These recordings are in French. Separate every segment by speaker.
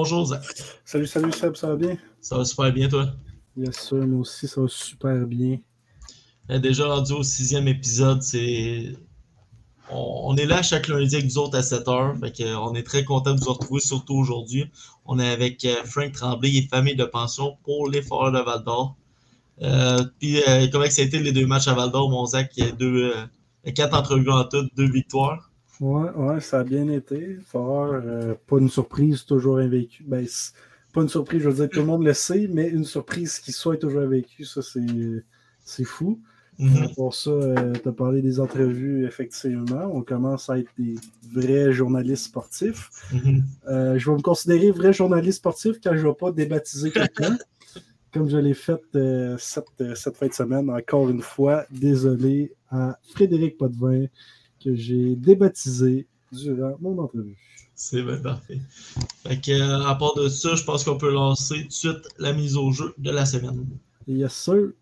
Speaker 1: Bonjour Zach.
Speaker 2: Salut, salut Seb, ça va bien?
Speaker 1: Ça va super bien toi?
Speaker 2: Bien sûr, moi aussi, ça va super bien.
Speaker 1: Déjà rendu au sixième épisode, c'est. On, est là chaque lundi avec vous autres à 7h. Fait que, euh, on est très content de vous retrouver, surtout aujourd'hui. On est avec euh, Frank Tremblay et famille de pension pour les Foreurs de Val d'Or. Euh, puis euh, comment ça a été les deux matchs à Val d'Or, mon Zach? Il y a deux, euh, quatre entrevues en tout, deux victoires.
Speaker 2: Ouais, ouais, ça a bien été. Fort, euh, pas une surprise, toujours invaincu. Ben, pas une surprise, je veux dire, tout le monde le sait, mais une surprise qui soit toujours invaincu, ça, c'est, fou.
Speaker 1: Mhm.
Speaker 2: Pour ça, tu as parlé des entrevues, effectivement. On commence à être des vrais journalistes sportifs.
Speaker 1: Mhm.
Speaker 2: Euh, je vais me considérer vrai journaliste sportif quand je ne vais pas débaptiser quelqu'un, comme je l'ai fait euh, cette, euh, cette fin de semaine. Encore une fois, désolé à Frédéric Potvin que j'ai débaptisé durant mon entrevue.
Speaker 1: C'est bien parfait. Fait que, euh, à part de ça, je pense qu'on peut lancer tout de suite la mise au jeu de la semaine.
Speaker 2: Yes, sir.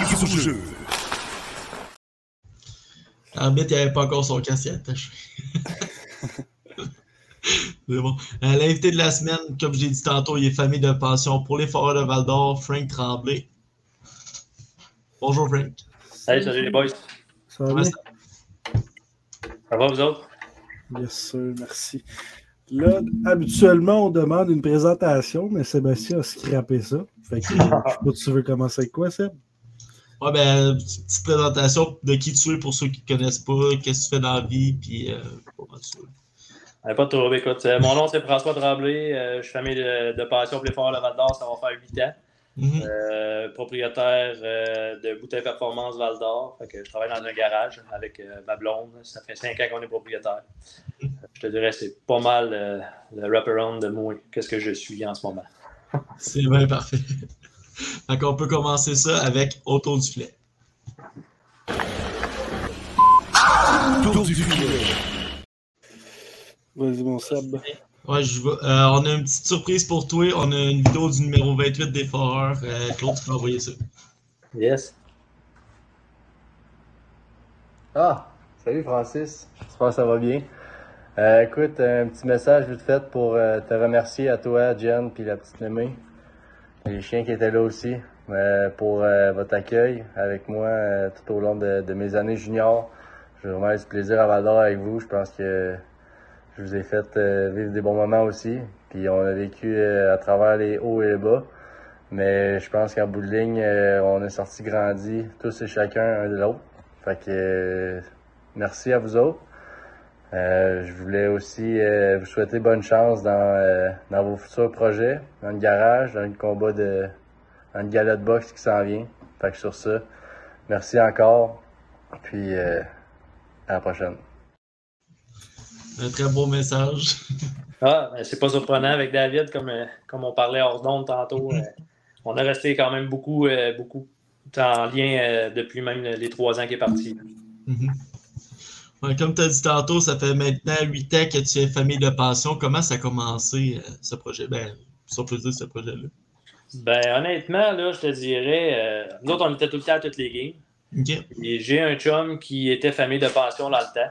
Speaker 3: Mise au jeu.
Speaker 1: Arbitre, il n'avait pas encore son casque attaché. C'est bon. Euh, L'invité de la semaine, comme j'ai dit tantôt, il est famille de pension pour les Foreurs de Val d'Or, Frank Tremblay. Bonjour Frank.
Speaker 4: Hey, salut les boys.
Speaker 2: Ça va bien?
Speaker 1: ça-
Speaker 4: va vous autres?
Speaker 2: Yes, sir. Merci. Là, habituellement, on demande une présentation, mais Sébastien a scrappé ça. Fait que, je sais pas, tu veux commencer avec quoi, Seb?
Speaker 1: Ouais, ben, petite petite présentation de qui tu es pour ceux qui ne connaissent pas, qu'est-ce que tu fais dans la vie, puis euh, comment tu es.
Speaker 4: Euh, pas de trouble, écoute. euh, mon nom, c'est François Tremblay. euh, je suis famille de, de passion pour les forts de Val d'Or. Ça va faire 8 ans.
Speaker 1: Mhm.
Speaker 4: Euh, propriétaire euh, de Bouteille Performance Val d'Or. Fait que je travaille dans un garage avec euh, ma blonde. Ça fait 5 ans qu'on est propriétaire. Je te dirais, c'est pas mal euh, le wraparound de moi. Qu'est-ce que je suis en ce moment?
Speaker 1: C'est bien parfait. fait qu'on peut commencer ça avec autour du filet.
Speaker 3: Tour du filet.
Speaker 2: Vas-y, mon Seb.
Speaker 1: Ouais, je euh, on a une petite surprise pour toi. On a une vidéo du numéro 28 des Foreurs. Euh, Claude, tu peux envoyer ça.
Speaker 4: Yes.
Speaker 5: Ah, salut Francis, j'espère que ça va bien. Euh, écoute, un petit message vite fait pour euh, te remercier à toi, Jen, puis la petite Mémé, les chiens qui étaient là aussi, euh, pour euh, votre accueil avec moi euh, tout au long de, de mes années juniors. J'ai vraiment eu du plaisir à Val d'Or avec vous. Je pense que je vous ai fait euh, vivre des bons moments aussi. Puis on a vécu euh, à travers les hauts et les bas. Mais je pense qu'en bout de ligne, euh, on est sorti grandi, tous et chacun un de l'autre. Fait que merci à vous autres. Je voulais aussi vous souhaiter bonne chance dans, vos futurs projets, dans le garage, dans le combat de dans le gala de boxe qui s'en vient. Fait que sur ça, merci encore. Puis à la prochaine.
Speaker 1: Un très beau message.
Speaker 4: Ah, ben, c'est pas surprenant avec David, comme, euh, comme on parlait hors d'onde tantôt. euh, on a resté quand même beaucoup, euh, beaucoup en lien euh, depuis même les trois ans qu'il est parti.
Speaker 1: Mhm. Ouais, comme tu as dit tantôt, ça fait maintenant 8 ans que tu es famille de pension. Comment ça a commencé ce projet? Ben, si on peut dire ce projet-là.
Speaker 4: Ben, honnêtement, là, je te dirais, nous autres, on était tout le temps à toutes les games. Et j'ai un chum qui était famille de pension dans le temps.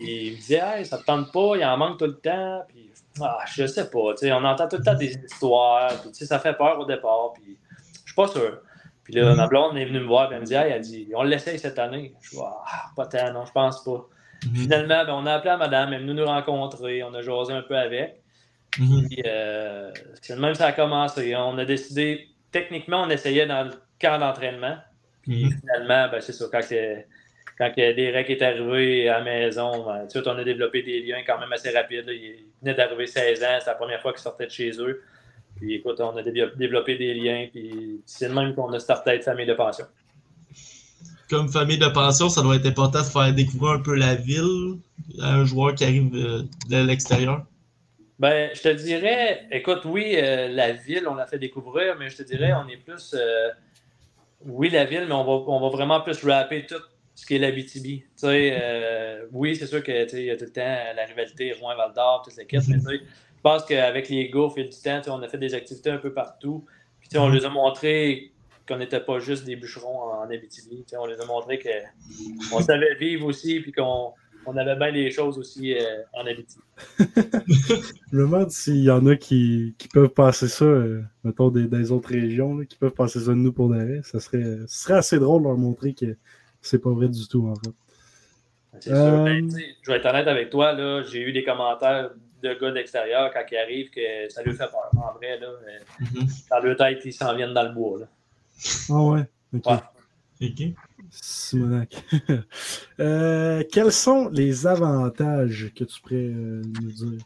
Speaker 4: Et il me disait, hey, ça te tente pas, il en manque tout le temps. Puis, ah, je sais pas, tu sais, on entend tout le temps des histoires. Puis, tu sais, ça fait peur au départ. Puis, je suis pas sûr. Puis là, ma blonde est venue me voir et elle me dit, hey, elle dit, on l'essaye cette année. Je dis, ah, pas tant, non, je pense pas.
Speaker 1: Mhm.
Speaker 4: Finalement, ben, on a appelé à madame, elle est venue nous rencontrer, on a jasé un peu avec.
Speaker 1: Mhm.
Speaker 4: Puis, euh, c'est même ça a commencé. On a décidé, techniquement, on essayait dans le camp d'entraînement. Puis
Speaker 1: Mhm.
Speaker 4: finalement, ben, c'est ça, quand c'est- quand Derek est arrivé à la maison, ben, tout de suite, on a développé des liens quand même assez rapides. Il venait d'arriver 16 ans, c'est la première fois qu'il sortait de chez eux. Puis écoute, on a dé- développé des liens, puis c'est de même qu'on a starté à être famille de pension.
Speaker 1: Comme famille de pension, ça doit être important de faire découvrir un peu la ville à un joueur qui arrive euh, de l'extérieur.
Speaker 4: Ben, je te dirais, écoute, oui, euh, la ville, on l'a fait découvrir, mais je te dirais, on est plus. euh, oui, la ville, mais on va, on va vraiment plus rapper tout ce qui est l'Abitibi. Euh, oui, c'est sûr que tu sais, il y a tout le temps la rivalité Rouen-Val d'Or, toute l'équipe, mais tu sais, je pense qu'avec les gars, au fil du temps, on a fait des activités un peu partout. Puis on les a montré qu'on n'était pas juste des bûcherons en Abitibi. On les a montré qu'on savait vivre aussi, puis qu'on on avait bien des choses aussi euh, en Abitibi.
Speaker 2: Je me demande s'il y en a qui, qui peuvent passer ça, euh, mettons, des, des autres régions, là, qui peuvent passer ça de nous pour d'arrêt. Ça serait, ce serait assez drôle de leur montrer que c'est pas vrai du tout, en fait.
Speaker 4: C'est
Speaker 2: Euh,
Speaker 4: sûr. Ben, tu sais, je vais être honnête avec toi, là, j'ai eu des commentaires de gars d'extérieur quand ils arrivent que ça lui fait peur. En vrai, là, euh,
Speaker 1: Mhm.
Speaker 4: dans leur tête, ils s'en viennent dans le bois. Là.
Speaker 2: Ah ouais? Ok.
Speaker 4: Ouais.
Speaker 1: Ok.
Speaker 2: Simonac. Euh, quels sont les avantages que tu pourrais euh, nous dire?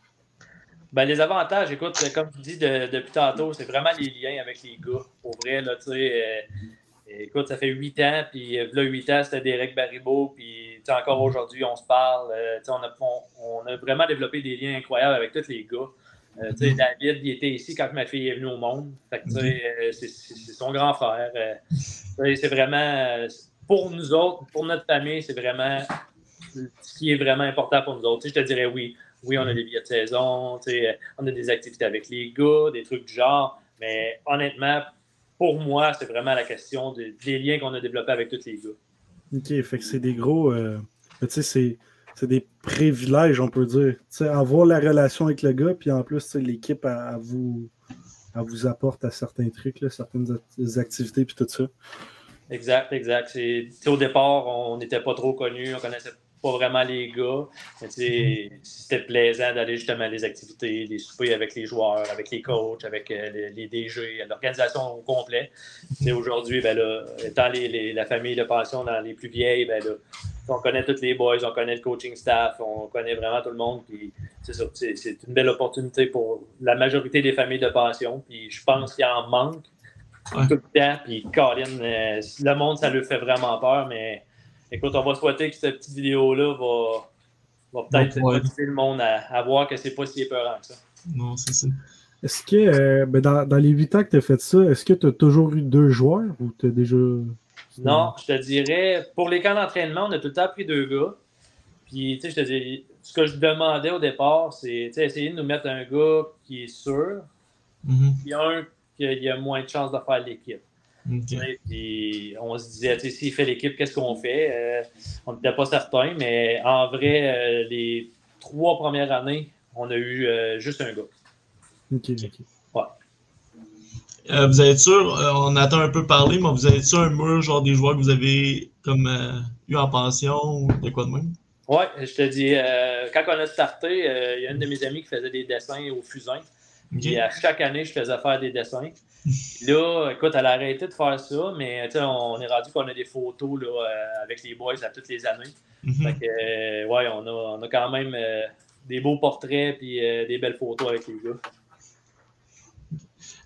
Speaker 4: Ben, les avantages, écoute, comme tu dis de- depuis tantôt, c'est vraiment les liens avec les gars. Pour vrai, là, tu sais, euh, écoute, ça fait huit ans, puis euh, là, huit ans, c'était Derek Baribeau, puis encore aujourd'hui, on se parle. euh, on, a, on, on a vraiment développé des liens incroyables avec tous les gars. Euh, sais, David, il était ici quand ma fille est venue au monde. Euh, c'est son grand frère. c'est vraiment, pour nous autres, pour notre famille, c'est vraiment ce qui est vraiment important pour nous autres. Tu sais, je te dirais oui. Oui, on a des billets de saison, on a des activités avec les gars, des trucs du genre. Mais honnêtement, pour moi, c'est vraiment la question de- des liens qu'on a développés avec tous les gars.
Speaker 2: Ok, fait que c'est des gros. euh, tu sais, c'est. Des privilèges, on peut dire. Tu sais, avoir la relation avec le gars, puis en plus, tu sais, l'équipe, elle, elle vous, elle vous apporte à certains trucs, là, certaines act- activités, puis tout ça.
Speaker 4: Exact, exact. Au départ, on n'était pas trop connus, on connaissait pas vraiment les gars. C'était plaisant d'aller justement à des activités, des soupers avec les joueurs, avec les coachs, avec euh, les, les DG, l'organisation au complet. Aujourd'hui, ben là, étant les- les- la famille de pension dans les plus vieilles, ben là, on connaît tous les boys, on connaît le coaching staff, on connaît vraiment tout le monde. C'est une belle opportunité pour la majorité des familles de pension. Puis je pense qu'il en manque
Speaker 1: Ouais.
Speaker 4: tout le temps. Puis Colin, euh, le monde, ça lui fait vraiment peur, mais écoute, on va souhaiter que cette petite vidéo-là va, va peut-être
Speaker 1: Ouais.
Speaker 4: motiver le monde à, à voir que c'est pas si épeurant que ça.
Speaker 1: Non, c'est ça.
Speaker 2: Est-ce que, euh, ben, dans, dans les huit ans que tu as fait ça, est-ce que tu as toujours eu deux joueurs ou tu as déjà.
Speaker 4: Non, je te dirais, pour les camps d'entraînement, on a tout le temps pris deux gars. Puis, tu sais, je te dis, ce que je demandais au départ, c'est tu sais, essayer de nous mettre un gars qui est sûr,
Speaker 1: Mhm.
Speaker 4: puis un qui a moins de chances de faire l'équipe. Puis on se disait, s'il fait l'équipe, qu'est-ce qu'on fait? Euh, on n'était pas certain, mais en vrai, euh, les trois premières années, on a eu euh, juste un gars.
Speaker 2: Ok, ok.
Speaker 1: Euh, vous avez sûr, euh, on attend un peu parler, mais vous avez sûr un mur, genre des joueurs que vous avez comme euh, eu en pension ou de quoi de même?
Speaker 4: Ouais, je te dis, euh, quand on a starté, euh, il y a une de mes amies qui faisait des dessins au fusain.
Speaker 1: Ok.
Speaker 4: Puis à chaque année, je faisais faire des dessins. Puis là, écoute, elle a arrêté de faire ça, mais on est rendu qu'on a des photos là, euh, avec les boys à toutes les années.
Speaker 1: Mhm.
Speaker 4: Fait que, euh, ouais, on a, on a quand même euh, des beaux portraits puis euh, des belles photos avec les gars.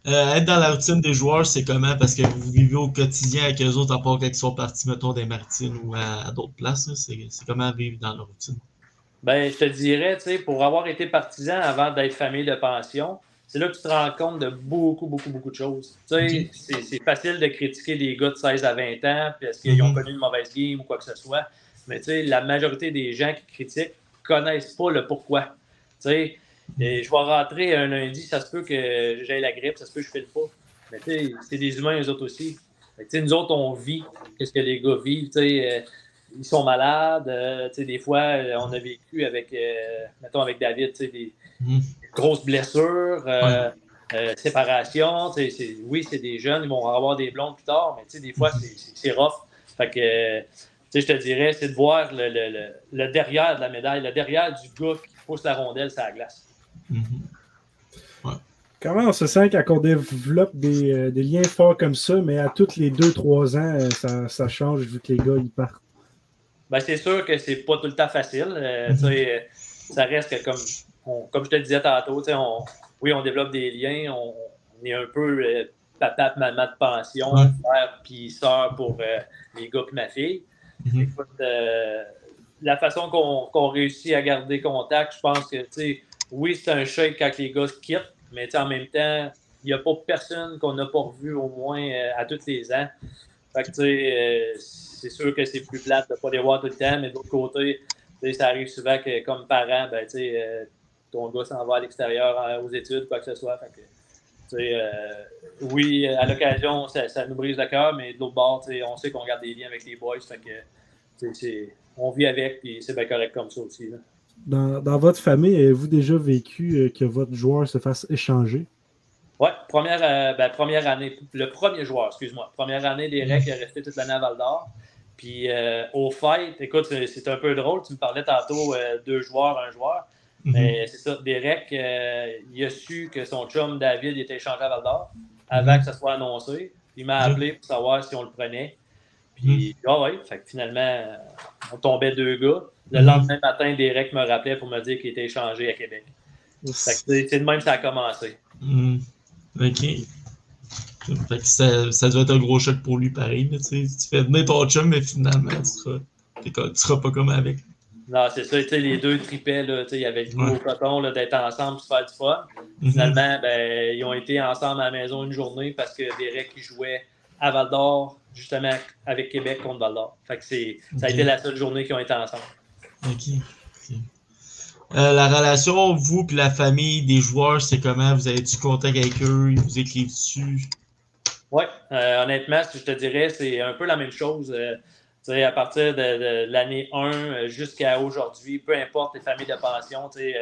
Speaker 1: Euh, être dans la routine des joueurs, c'est comment? Parce que vous vivez au quotidien avec eux autres, à part quand ils sont partis, mettons, des Martines ou à, à d'autres places. c'est comment vivre dans la routine?
Speaker 4: Ben, je te dirais, tu sais, pour avoir été partisan avant d'être famille de pension, c'est là que tu te rends compte de beaucoup, beaucoup, beaucoup de choses. Tu sais, c'est- facile de critiquer des gars de 16 à 20 ans parce qu'ils ont
Speaker 1: Mhm.
Speaker 4: connu une mauvaise game ou quoi que ce soit. Mais tu sais, la majorité des gens qui critiquent connaissent pas le pourquoi. Tu sais, et je vais rentrer un lundi, ça se peut que j'ai la grippe, ça se peut que je file pas. Mais tu sais, c'est des humains, eux autres aussi. Tu sais, nous autres, on vit qu'est-ce que les gars vivent. Tu sais, euh, ils sont malades. euh, tu sais, des fois, euh, on a vécu avec, euh, mettons, avec David, tu sais, des,
Speaker 1: Mhm.
Speaker 4: Grosses blessures, euh, euh, séparation. c'est- Oui, c'est des jeunes, ils vont avoir des blondes plus tard, mais tu sais, des fois, c'est- c'est c'est rough. Fait que, tu sais, je te dirais, c'est de voir le, le- le- le derrière de la médaille, le derrière du gars qui pousse la rondelle sur la glace.
Speaker 1: Mhm.
Speaker 2: Comment on se sent quand on développe des, euh, des liens forts comme ça, mais à tous les 2-3 ans, euh, ça, ça change vu que les gars ils partent?
Speaker 4: Ben, c'est sûr que c'est pas tout le temps facile. Euh, ça reste que, comme, on- comme je te le disais tantôt, on, oui, on développe des liens, on, on est un peu euh, papa, maman de pension,
Speaker 1: Ouais.
Speaker 4: frère puis sœur pour euh, les gars et ma fille.
Speaker 1: Mhm.
Speaker 4: Écoute, euh, la façon qu'on qu'on réussit à garder contact, je pense que, oui, c'est un shake quand les gars se quittent, mais en même temps, il n'y a pas personne qu'on n'a pas revu au moins euh, à tous les ans. Fait que, tu sais, c'est sûr que c'est plus plate de ne pas les voir tout le temps, mais de l'autre côté, ça arrive souvent que, comme parent, ben, tu sais, ton gars s'en va à l'extérieur euh, aux études, quoi que ce soit. Fait que, euh, oui, à l'occasion, ça, ça nous brise le cœur, mais de l'autre bord, on sait qu'on garde des liens avec les boys. Fait que, on vit avec, puis c'est bien correct comme ça aussi. là.
Speaker 2: Dans, dans votre famille, avez-vous déjà vécu euh, que votre joueur se fasse échanger?
Speaker 4: Ouais, première, euh, ben, première année, le premier joueur, excuse-moi. Première année des REC, il est resté toute l'année à Val d'Or. Puis euh, au fight, écoute, c'est un peu drôle. Tu me parlais tantôt deux joueurs, un joueur.
Speaker 1: Mhm.
Speaker 4: Mais c'est ça, Derek, euh, il a su que son chum David était échangé à Val d'Or avant que ça soit annoncé. Il m'a
Speaker 1: Mhm.
Speaker 4: appelé pour savoir si on le prenait. Puis, ah ouais, fait que finalement, on tombait deux gars. Le
Speaker 1: Mhm.
Speaker 4: lendemain matin, Derek me rappelait pour me dire qu'il était échangé à Québec. Fait que c'est de même que ça a commencé.
Speaker 1: Ok. Fait que ça, ça doit être un gros choc pour lui, pareil. là, tu fais venir ton chum, mais finalement, tu seras, tu seras pas comme avec.
Speaker 4: Non, c'est ça, tu sais, les deux tripaient, là, tu sais, il y avait le
Speaker 1: Ouais.
Speaker 4: gros coton là, d'être ensemble de faire du fun.
Speaker 1: Mhm.
Speaker 4: Finalement, ben, ils ont été ensemble à la maison une journée parce que Derek qui jouait à Val d'Or, justement avec Québec contre Val d'Or. Fait que c'est, ça a été la seule journée qu'ils ont été ensemble.
Speaker 1: Ok. Euh, la relation, vous et la famille des joueurs, c'est comment? Vous avez du contact avec eux? Ils vous écrivent dessus?
Speaker 4: Oui, honnêtement, ce que je te dirais, c'est un peu la même chose. euh, à partir de, de l'année 1 euh, jusqu'à aujourd'hui, peu importe les familles de pension, euh,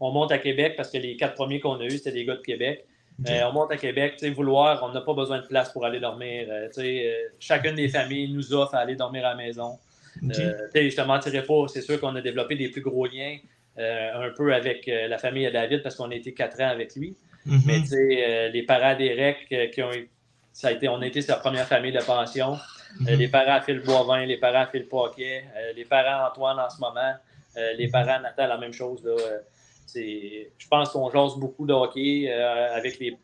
Speaker 4: on monte à Québec parce que les quatre premiers qu'on a eus, c'était des gars de Québec. Euh, on monte à Québec, vouloir, on n'a pas besoin de place pour aller dormir. euh, chacune des familles nous offre à aller dormir à la maison.
Speaker 1: Ok.
Speaker 4: Tu sais, je te mentirais pas, c'est sûr qu'on a développé des plus gros liens un peu avec la famille de David parce qu'on a été quatre ans avec lui.
Speaker 1: Mhm.
Speaker 4: Mais les parents d'Eric, euh, qui ont ça a été, on a été sa première famille de pension. Euh, les parents Phil Boivin, les parents Phil Paquet, euh, les parents Antoine en ce moment, euh, les parents Nathan, la même chose. Là, je pense qu'on jase beaucoup de hockey avec les,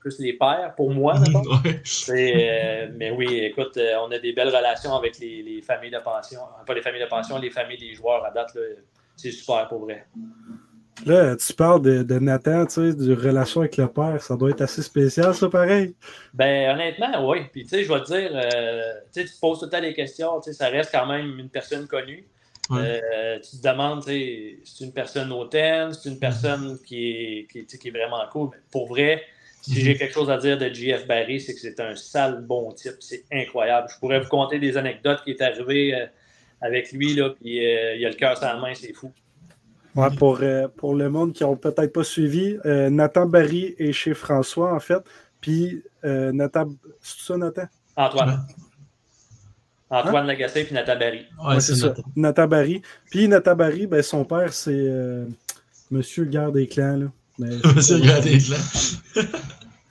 Speaker 4: plus les pères, pour moi. euh, mais oui, écoute, euh, on a des belles relations avec les, les familles de pension. Pas les familles de pension, les familles des joueurs à date. c'est super pour vrai.
Speaker 2: Là, tu parles de, de Nathan, tu sais, de relation avec le père. Ça doit être assez spécial, ça, pareil.
Speaker 4: Ben, honnêtement, oui. Puis, tu sais, je vais te dire, euh, tu te poses tout le temps des questions. Tu sais, ça reste quand même une personne connue.
Speaker 1: Ouais.
Speaker 4: Euh, tu te demandes, tu sais, c'est une personne hautaine, c'est une personne qui est, qui, est- tu sais, qui est vraiment cool. Mais pour vrai, si
Speaker 1: Mhm.
Speaker 4: j'ai quelque chose à dire de JF Barry, c'est que c'est un sale bon type. C'est incroyable. Je pourrais vous conter des anecdotes qui est arrivé euh, avec lui, là, puis euh, il a le cœur sur la main, c'est fou.
Speaker 2: Ouais, pour, euh, pour le monde qui n'ont peut-être pas suivi, euh, Nathan Barry est chez François, en fait. Puis euh, Nathan. C'est ça, Nathan?
Speaker 4: Antoine. Antoine Lagacé puis Nathan Barry.
Speaker 1: Ouais,
Speaker 2: Ouais,
Speaker 1: c'est
Speaker 2: ça. Nathan Barry. Puis Nathan Barry, ben, son père, c'est euh, Monsieur Garde des Clans. Là. Mais-
Speaker 1: Monsieur Gradé là.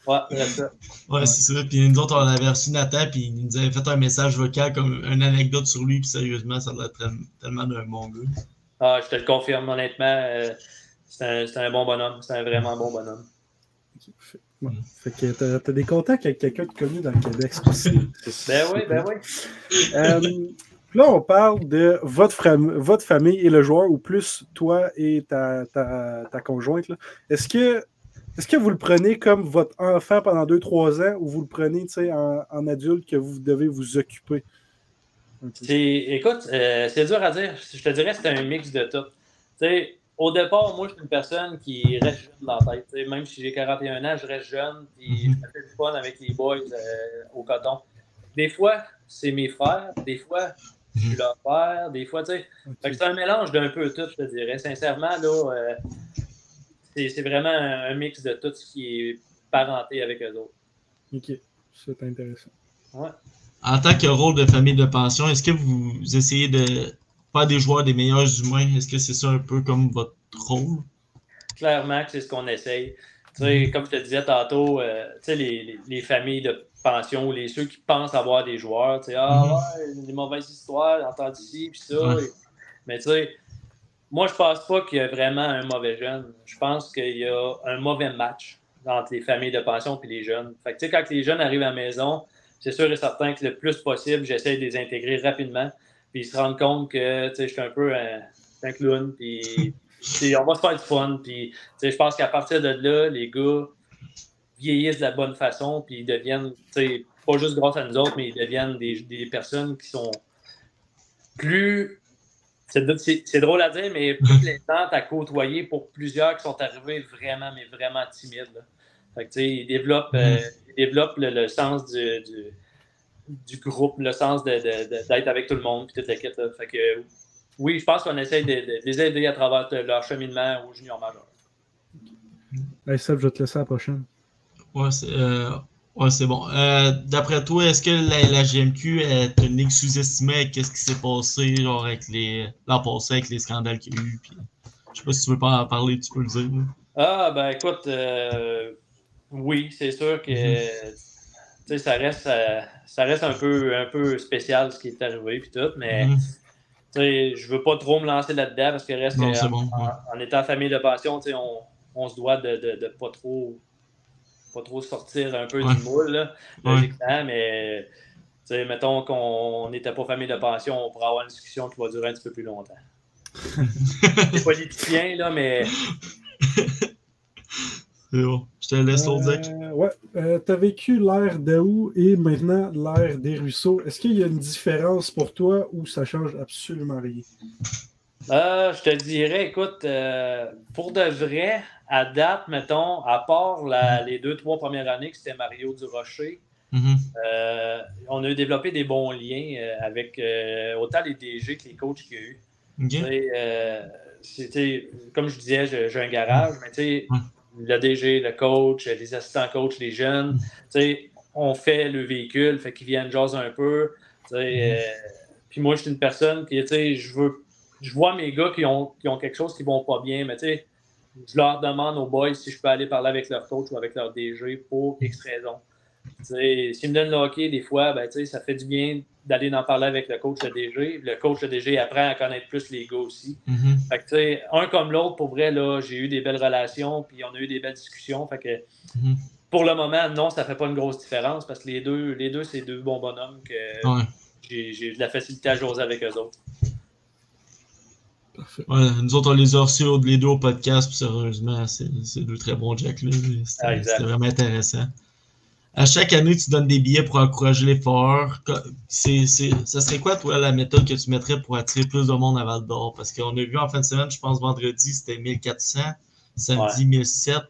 Speaker 4: Ouais, c'est ça.
Speaker 1: Ouais, c'est ça. Puis nous autres, on avait reçu Nathan, puis il nous avait fait un message vocal comme une anecdote sur lui, puis sérieusement, ça doit être tellement d'un bon gars.
Speaker 4: Ah, je te le confirme, honnêtement. euh, c'est un, un bon bonhomme. C'est un vraiment bon bonhomme.
Speaker 2: Ouais. Fait que t'as, t'as des contacts avec quelqu'un de connu dans le Québec, c'est possible.
Speaker 4: Ben oui, ben oui.
Speaker 2: Euh, là, on parle de votre, votre famille et le joueur, ou plus toi et ta, ta, ta conjointe. Est-ce que, est-ce que vous le prenez comme votre enfant pendant 2-3 ans ou vous le prenez en adulte que vous devez vous occuper?
Speaker 4: Écoute, euh, c'est dur à dire. Je te dirais que c'est un mix de tout. Au départ, moi, je suis une personne qui reste jeune dans la tête. Même si j'ai 41 ans, je reste jeune. Puis
Speaker 1: Mhm.
Speaker 4: je me fais du fun avec les boys euh, au coton. Des fois, c'est mes frères. Des fois, je suis leur père. Des fois, tu sais. C'est un mélange d'un peu tout, je te dirais. Sincèrement, là, euh, c'est vraiment un, mix de tout ce qui est parenté avec eux autres.
Speaker 2: Ok, c'est intéressant.
Speaker 1: En tant que rôle de famille de pension, est-ce que vous essayez de faire des joueurs des meilleurs humains? Est-ce que c'est ça un peu comme votre rôle?
Speaker 4: clairement que c'est ce qu'on essaye. Tu sais, Comme je te disais tantôt, euh, tu sais, les, les- les familles de pension ou les ceux qui pensent avoir des joueurs. Tu sais, ah ouais, des mauvaises histoires, entendu ici, puis ça.
Speaker 1: Ouais.
Speaker 4: Et- mais tu sais, moi, je pense pas qu'il y a vraiment un mauvais jeune. Je pense qu'il y a un mauvais match entre les familles de pension et les jeunes. Fait que, tu sais, quand les jeunes arrivent à la maison, c'est sûr et certain que le plus possible, j'essaie de les intégrer rapidement. Puis ils se rendent compte que je suis un peu un, un clown. Puis on va se faire du fun. Puis je pense qu'à partir de là, les gars vieillissent de la bonne façon. Puis ils deviennent, pas juste grâce à nous autres, mais ils deviennent des, des personnes qui sont plus. C'est drôle à dire, mais plus plaisantes à côtoyer pour plusieurs qui sont arrivés vraiment, mais vraiment timides. là. Fait que, développent, euh, ils développent le, le sens du, du, du groupe, le sens de- de- de- d'être avec tout le monde, puis toute la quête. là. Fait que, oui, je pense qu'on essaie de, les aider à travers leur cheminement au junior majeur.
Speaker 2: Hey Seb, je vais te laisser à la prochaine.
Speaker 1: Ouais, c'est euh, ouais, c'est bon. Euh, D'après toi, est-ce que la, la GMQ est une ligue sous-estimée? Qu'est-ce qui s'est passé genre, avec les l'an passé avec les scandales qu'il y a eu? Puis, je sais pas si tu veux pas en parler, tu peux le dire.
Speaker 4: Ah, ben écoute, euh, oui, c'est sûr que
Speaker 1: Mhm.
Speaker 4: ça reste, euh, ça reste un, peu, un peu spécial ce qui est arrivé puis tout, mais sais, je veux pas trop me lancer là-dedans parce que reste
Speaker 1: Non,
Speaker 4: que,
Speaker 1: c'est
Speaker 4: en,
Speaker 1: bon, ouais.
Speaker 4: en- en étant famille de passion, on, on se doit de, de, de pas trop pas trop sortir un peu
Speaker 1: Ouais.
Speaker 4: du moule, là,
Speaker 1: Ouais.
Speaker 4: logiquement, mais mettons qu'on n'était pas famille de passion, on pourrait avoir une discussion qui va durer un petit peu plus longtemps. C'est politicien, là, mais
Speaker 1: C'est bon. Je te laisse l'autre dire.
Speaker 2: Euh, ouais, euh, tu as vécu l'ère d'Aou et maintenant l'ère des ruisseaux. Est-ce qu'il y a une différence pour toi ou ça change absolument rien?
Speaker 4: Euh, je te dirais, écoute, euh, pour de vrai, à date, mettons, à part la- les deux, trois premières années que c'était Mario Durocher,
Speaker 1: Mhm.
Speaker 4: euh, on a développé des bons liens euh, avec euh, autant les DG que les coachs qu'il y a eu.
Speaker 1: Ok.
Speaker 4: Tu sais, euh, c'était, comme je disais, j'ai j'ai un garage, mais tu sais. Le DG, le coach, les assistants coachs, les jeunes, tu sais, on fait le véhicule, fait qu'ils viennent jaser un peu. sais, euh, puis moi, je suis une personne qui, tu sais, je veux, je vois mes gars qui ont, qui ont quelque chose qui vont pas bien, mais tu sais, je leur demande aux boys si je peux aller parler avec leur coach ou avec leur DG pour X raison. Tu sais, S'ils me donnent le hockey, des fois, ben, ça fait du bien d'aller en parler avec le coach, le DG. Le coach, le DG apprend à connaître plus les gars aussi.
Speaker 1: Mhm.
Speaker 4: Fait que, un comme l'autre, pour vrai, là, j'ai eu des belles relations, puis on a eu des belles discussions. Fait que,
Speaker 1: Mhm.
Speaker 4: pour le moment, non, ça fait pas une grosse différence parce que les deux, les deux c'est deux bons bonhommes que
Speaker 1: Ouais.
Speaker 4: j'ai j'ai de la facilité à jaser avec eux autres.
Speaker 1: Ouais, nous autres, on les a reçus les deux au podcast, puis sérieusement, c'est c'est deux très bons Jack. là.
Speaker 4: Ah,
Speaker 1: c'était vraiment intéressant. À chaque année, tu donnes des billets pour encourager. Co- c'est- c'est- Ça serait quoi, toi, la méthode que tu mettrais pour attirer plus de monde à Val d'Or? Parce qu'on a vu en fin de semaine, je pense vendredi, c'était 1400, samedi 1700.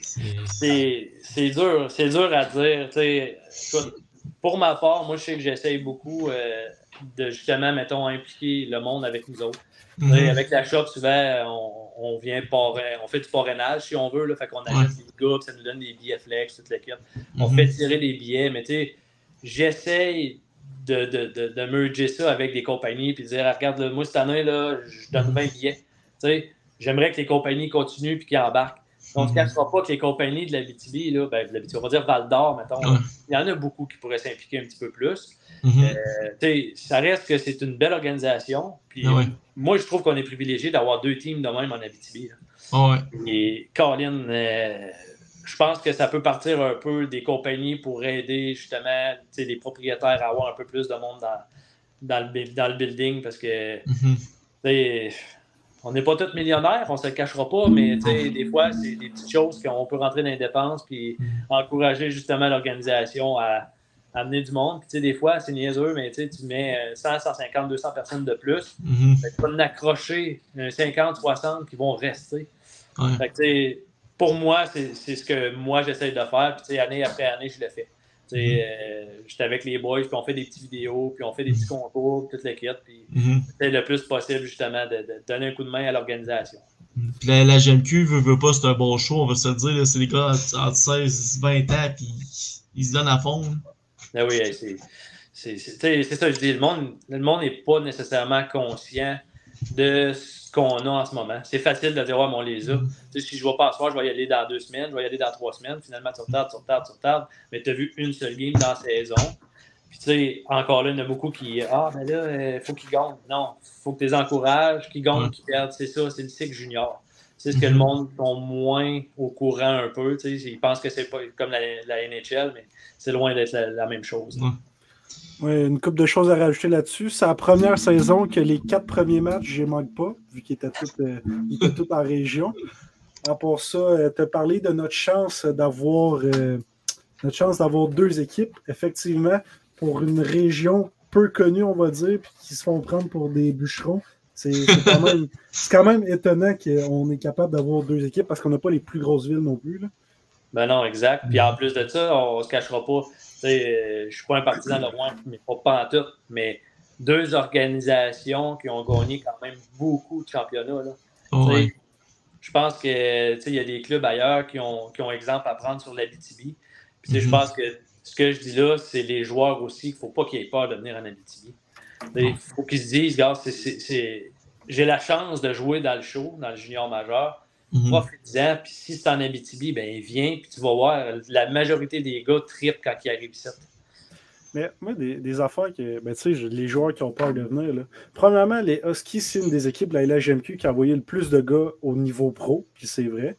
Speaker 1: C'est-
Speaker 4: dur, c'est dur à dire. Écoute, pour ma part, moi, je sais que j'essaye beaucoup euh, de justement, mettons, impliquer le monde avec nous autres.
Speaker 1: Mhm.
Speaker 4: Avec la shop, souvent, on, on vient on fait du parrainage si on veut. Là, fait qu'on achète
Speaker 1: Ouais.
Speaker 4: des ça nous donne des billets flex, toute l'équipe. On
Speaker 1: Mhm.
Speaker 4: fait tirer des billets, mais tu sais, j'essaye de, de, de, de merger ça avec des compagnies puis de dire regarde, là, moi cette année, là, je donne
Speaker 1: Mhm.
Speaker 4: 20 billets. Tu sais, J'aimerais que les compagnies continuent puis qu'ils embarquent. On ne se
Speaker 1: Mhm.
Speaker 4: cachera pas que les compagnies de la BTB, là, ben, on va dire Val d'Or, mettons,
Speaker 1: Ouais.
Speaker 4: il y en a beaucoup qui pourraient s'impliquer un petit peu plus.
Speaker 1: Mhm.
Speaker 4: Euh, tu sais, ça reste que c'est une belle organisation. Puis
Speaker 1: Ah ouais.
Speaker 4: moi, je trouve qu'on est privilégié d'avoir deux teams de même en Abitibi. là.
Speaker 1: Ah ouais.
Speaker 4: Et Colin, euh, je pense que ça peut partir un peu des compagnies pour aider justement les propriétaires à avoir un peu plus de monde dans, dans, le, bu- dans le building parce que
Speaker 1: Mhm.
Speaker 4: on n'est pas tous millionnaires, on se le cachera pas, mais tu sais, des fois, c'est des petites choses qu'on peut rentrer dans les dépenses puis encourager justement l'organisation à, à amener du monde. Puis, tu sais, des fois, c'est niaiseux, mais tu mets euh, 100, 150, 200 personnes de plus.
Speaker 1: Mhm.
Speaker 4: Que tu vas en accrocher un 50, 60 qui vont rester.
Speaker 1: Ouais.
Speaker 4: Fait que, tu sais, pour moi, c'est ce que moi j'essaie de faire. Puis, année après année, je le fais. Sais, euh, J'étais avec les boys, puis on fait des petites vidéos, puis on fait des petits concours, toute l'équipe. Puis, c'est le plus possible, justement, de, de donner un coup de main à l'organisation.
Speaker 1: La, la GMQ veut, veut pas, c'est un bon show, on va se le dire. C'est des gars entre entre 16 20 ans, puis ils se donnent à fond.
Speaker 4: Ben oui, c'est ça, je dis, le monde le monde n'est pas nécessairement conscient de, qu'on a en ce moment. C'est facile de dire, ouais, mais on les a. Tu sais, si je ne vais pas à soir, je vais y aller dans deux semaines, je vais y aller dans trois semaines. Finalement, tu retardes, tu retardes, tu retardes. Mais tu as vu une seule game dans la saison. Puis, tu sais, encore là, il y en a beaucoup qui, ah, mais là, il faut qu'ils gagnent. Non, il faut que tu les encourages, qu'ils gagnent,
Speaker 1: Ouais.
Speaker 4: qu'ils perdent. C'est ça, c'est le cycle junior. C'est ce que le monde sont moins au courant un peu. Tu sais, ils pensent que c'est pas comme la, la NHL, mais c'est loin d'être la, la même chose.
Speaker 1: Ouais.
Speaker 2: Ouais, une couple de choses à rajouter là-dessus. C'est la première saison que les quatre premiers matchs, je manque pas, vu qu'ils étaient tous euh, en région. Part ça, tu as parlé de notre chance d'avoir euh, notre chance d'avoir deux équipes. Effectivement, pour une région peu connue, on va dire, puis qui se font prendre pour des bûcherons, c'est quand, même- étonnant qu'on est capable d'avoir deux équipes parce qu'on n'a pas les plus grosses villes non plus.
Speaker 4: Ben non, exact. Puis en plus de ça, on se cachera pas. Euh, je suis pas un partisan de Rouen, mais pas, pas en tout. Mais deux organisations qui ont gagné quand même beaucoup de championnats. Là.
Speaker 1: Oh.
Speaker 4: Je pense que tu sais, il y a des clubs ailleurs qui ont, qui ont exemple à prendre sur la Abitibi. Puis tu sais, je
Speaker 1: Mhm.
Speaker 4: pense que ce que je dis là, c'est les joueurs aussi. Il ne faut pas qu'ils aient peur de venir en Abitibi. Il faut qu'ils se disent, j'ai la chance de jouer dans le show, dans le junior majeur
Speaker 1: Mhm.
Speaker 4: profite-en, puis si c'est en Abitibi, ben viens, puis tu vas voir, la majorité des gars trippent quand ils arrivent ici.
Speaker 2: Mais moi, des, des affaires que. Ben, tu sais, les joueurs qui ont peur de venir. Là. Premièrement, les Huskies, c'est une des équipes de la LHMQ qui a envoyé le plus de gars au niveau pro, puis c'est vrai.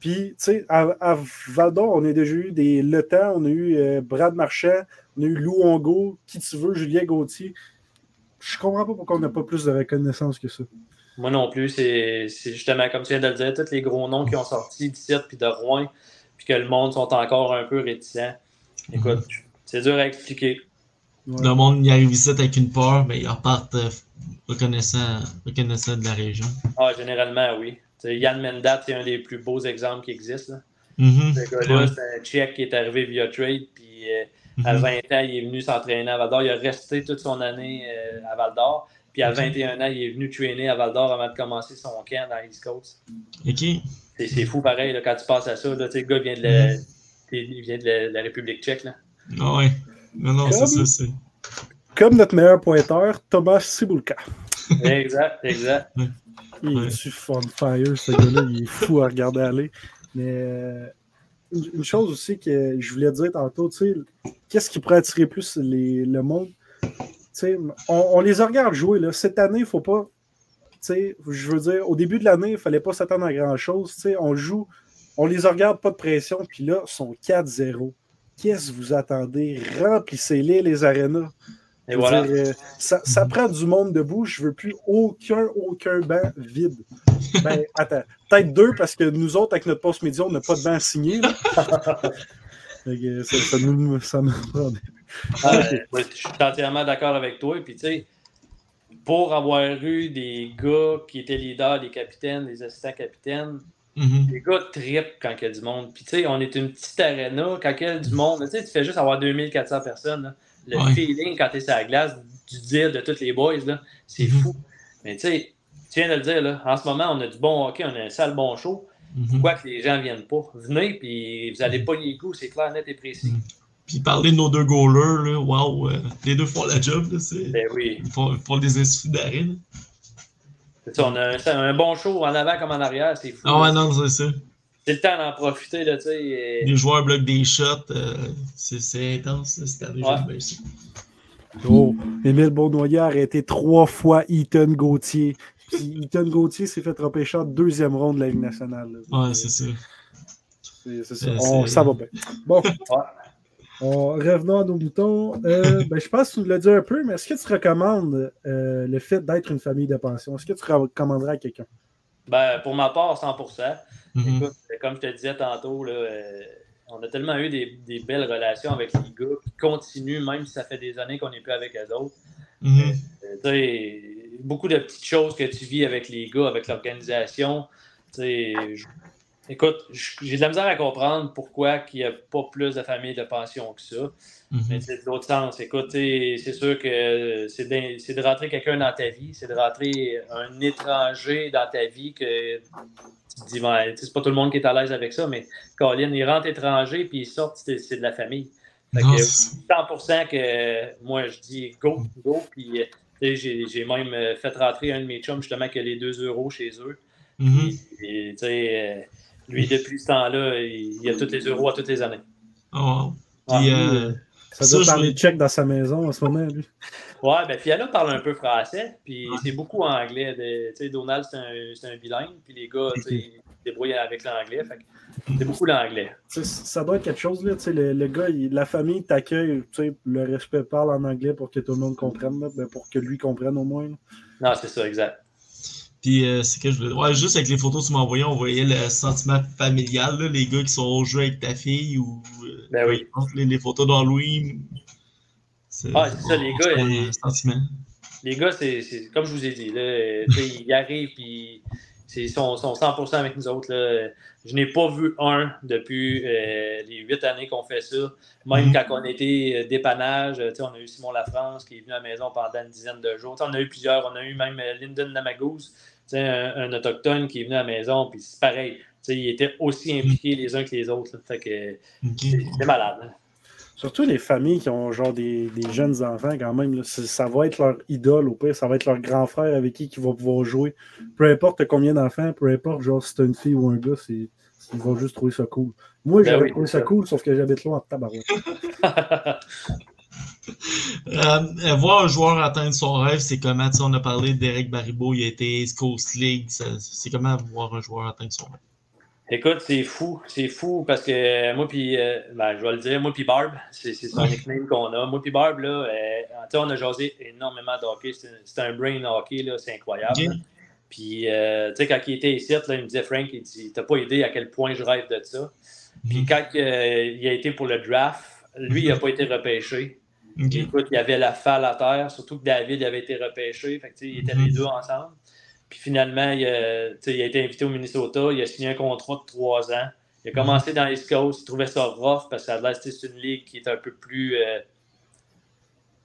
Speaker 2: Puis, tu sais, à, à Val d'Or, on a déjà eu des Le Temps, on a eu euh, Brad Marchand, on a eu Lou Ongo, qui tu veux, Julien Gauthier. Je comprends pas pourquoi on n'a pas plus de reconnaissance que ça.
Speaker 4: Moi non plus, c'est c'est justement comme tu viens de le dire, tous les gros noms qui ont sorti d'ici puis de Rouen, puis que le monde sont encore un peu réticents. Écoute, c'est dur à expliquer.
Speaker 2: Ouais.
Speaker 1: Le monde y arrive ici avec une peur, mais ils repartent euh, reconnaissant, reconnaissant de la région.
Speaker 4: Ah, généralement, oui. Yann Mendat, c'est un des plus beaux exemples qui existent. là.
Speaker 1: Mhm.
Speaker 4: Ce gars-là,
Speaker 1: Ouais.
Speaker 4: c'est un Tchèque qui est arrivé via trade, puis euh, à
Speaker 1: Mhm.
Speaker 4: 20 ans, il est venu s'entraîner à Val d'Or. Il a resté toute son année euh, à Val d'Or. Puis à 21 ans, il est venu traîner à Val d'Or avant de commencer son camp dans l'East Coast.
Speaker 1: OK.
Speaker 4: C'est c'est fou pareil là, quand tu passes à ça. Là, le gars vient de la, il vient de la, la République tchèque. Là.
Speaker 1: Ah ouais. Non, non, c'est
Speaker 2: Comme-
Speaker 1: ça. c'est-
Speaker 2: Comme notre meilleur pointeur, Thomas Cibulka.
Speaker 4: exact, exact.
Speaker 2: Il
Speaker 1: Ouais.
Speaker 2: est on fire, ce gars-là. Il est fou à regarder aller. Mais euh, une, une chose aussi que je voulais dire tantôt, tu sais, qu'est-ce qui pourrait attirer plus les- le monde? On, on les regarde jouer. Là. Cette année, il ne faut pas. Je veux dire, au début de l'année, il ne fallait pas s'attendre à grand-chose. On joue, on les regarde, pas de pression, puis là, ils sont 4-0. Qu'est-ce que vous attendez? Remplissez-les, les arénas.
Speaker 4: Et
Speaker 2: Je veux
Speaker 4: voilà.
Speaker 2: dire, euh, ça, ça prend du monde debout. Je veux plus aucun, aucun banc vide. Ben, attends. Peut-être deux parce que nous autres, avec notre poste média, on n'a pas de banc signé. que ça, ça nous, ça nous
Speaker 4: Ah, euh, je suis entièrement d'accord avec toi. Puis, tu sais, pour avoir eu des gars qui étaient leaders, des capitaines, des assistants capitaines,
Speaker 1: Mhm.
Speaker 4: les gars trippent quand il y a du monde. Puis, tu sais, on est une petite arena. Quand il y a du monde, tu sais, tu fais juste avoir 2400 personnes. là. Le
Speaker 1: Ouais.
Speaker 4: feeling quand tu es sur la glace, du dire de tous les boys, là, c'est
Speaker 1: Mhm.
Speaker 4: fou. Mais, tu sais, tu viens de le dire, là, en ce moment, on a du bon hockey, on a un sale bon show.
Speaker 1: Mhm.
Speaker 4: Pourquoi que les gens viennent pas? Venez, puis vous allez pas les coups, c'est clair, net et précis.
Speaker 1: Puis parler de nos deux goalers, là, wow, euh, les deux font la job, là, c'est...
Speaker 4: Ben oui.
Speaker 1: Ils font, ils font des instituts d'arrêt, là.
Speaker 4: C'est ça, on a un, c'est un bon show en avant comme en arrière, c'est fou.
Speaker 1: Ah ouais,
Speaker 4: là.
Speaker 1: non, c'est ça.
Speaker 4: C'est le temps d'en profiter, là, tu sais. et-
Speaker 1: Les joueurs bloquent des shots, euh, c'est, c'est intense, là, cette année,
Speaker 4: Ouais.
Speaker 2: Oh, Émile Beaunoyer a arrêté trois fois Ethan Gauthier. Puis Ethan Gauthier s'est fait repêcher en deuxième ronde de la Ligue nationale. là.
Speaker 1: Ouais, c'est ça.
Speaker 2: C'est- c'est ça.
Speaker 1: Euh,
Speaker 2: On-
Speaker 1: c'est-
Speaker 2: ça va bien. Bon. On- revenons à nos moutons. Euh, ben, je pense que tu nous l'as dit un peu, mais est-ce que tu recommandes euh, le fait d'être une famille de pension? Est-ce que tu recommanderais à quelqu'un?
Speaker 4: Ben, pour ma part, 100%.
Speaker 1: Mhm.
Speaker 4: Écoute, comme je te disais tantôt, là, euh, on a tellement eu des, des belles relations avec les gars qui continuent, même si ça fait des années qu'on n'est plus avec eux autres.
Speaker 1: Mhm.
Speaker 4: Euh, beaucoup de petites choses que tu vis avec les gars, avec l'organisation. Tu sais, je- Écoute, j'ai de la misère à comprendre pourquoi il n'y a pas plus de familles de pension que ça.
Speaker 1: Mhm.
Speaker 4: Mais c'est de l'autre sens. Écoute, c'est sûr que c'est de, rentrer quelqu'un dans ta vie, c'est de rentrer un étranger dans ta vie que tu te dis, ben, c'est pas tout le monde qui est à l'aise avec ça, mais Colin, il rentre étranger puis il sort, c'est de la famille. Fait que
Speaker 1: c'est-
Speaker 4: 100% que moi je dis go, go, puis J'ai même fait rentrer un de mes chums justement qui a les 2 euros chez eux.
Speaker 1: Mhm.
Speaker 4: Et, tu sais, lui, depuis ce temps-là, il, il a tous les euros à toutes les années.
Speaker 1: Oh.
Speaker 4: Ouais.
Speaker 1: Puis, euh,
Speaker 2: Ça doit
Speaker 1: je
Speaker 2: parler
Speaker 1: veux-
Speaker 2: tchèque dans sa maison en ce moment, lui.
Speaker 4: Ouais, ben Fiala parle un peu français, puis c'est beaucoup anglais. De- Tu sais, Donald, c'est un, c'est un bilingue, puis les gars, tu sais, ils se débrouillent avec l'anglais. fait que C'est beaucoup l'anglais.
Speaker 2: Ça doit être quelque chose, là. Tu sais, le, le gars, il- la famille t'accueille, tu sais, le respect parle en anglais pour que tout le monde comprenne, là, ben, pour que lui comprenne au moins. là.
Speaker 4: Non, c'est ça, exact.
Speaker 1: Puis, euh, c'est que je. Ouais, juste avec les photos que tu m'as envoyées, on voyait le sentiment familial, là, les gars qui sont au jeu avec ta fille ou. euh,
Speaker 4: Ben oui.
Speaker 1: Les, les photos d'Halloween.
Speaker 4: Ah, c'est ça, les gars,
Speaker 1: sentiment.
Speaker 4: Les gars, c'est comme je vous ai dit, là, euh, ils arrivent puis ils sont, sont 100% avec nous autres. Là. Je n'ai pas vu un depuis euh, les huit années qu'on fait ça. Même
Speaker 1: Mhm.
Speaker 4: quand on était euh, dépannage, euh, on a eu Simon Lafrance qui est venu à la maison pendant une dizaine de jours. On a eu plusieurs. On a eu même euh, Lyndon Namagouz, un, un autochtone qui est venu à la maison. Puis c'est pareil. Tu sais, ils étaient aussi impliqués les uns que les autres. là. Fait que c'est c'est malade. hein.
Speaker 2: Surtout les familles qui ont genre des, des jeunes enfants quand même. Là, c'est- ça va être leur idole au pire, ça va être leur grand frère avec qui ils vont pouvoir jouer. Peu importe combien d'enfants, peu importe genre si t'as une fille ou un gars, c'est, ils vont juste trouver ça cool. Moi,
Speaker 4: Ben
Speaker 2: j'avais
Speaker 4: oui,
Speaker 2: trouvé
Speaker 4: c'est
Speaker 2: ça
Speaker 4: ça.
Speaker 2: cool, sauf que j'habite loin en tabarouette.
Speaker 1: Euh, euh, voir un joueur atteindre son rêve, c'est comment, tu sais, on a parlé d'Eric Baribeau, il a été East Coast League, c'est comment voir un joueur atteindre son rêve?
Speaker 4: Écoute, c'est fou. C'est fou parce que euh, moi, puis, euh, ben, je vais le dire, moi, puis Barb, c'est son
Speaker 1: Ouais.
Speaker 4: nickname qu'on a. Moi, puis Barb, là, euh, tu sais, on a jasé énormément de hockey. C'est un brain hockey, là, c'est incroyable. Puis, euh, tu sais, quand il était ici, là, il me disait, Frank, il dit, t'as pas idée à quel point je rêve de ça. Puis,
Speaker 1: Mhm.
Speaker 4: quand il a été pour le draft, lui, il n'a pas été repêché. Écoute, il y avait la falle à terre, surtout que David avait été repêché. Fait que, ils étaient
Speaker 1: Mhm.
Speaker 4: les deux ensemble. Puis finalement, il a, il été invité au Minnesota. Il a signé un contrat de trois ans. Il a commencé dans l'East Coast. Il trouvait ça rough parce que c'est une ligue qui est un peu plus euh,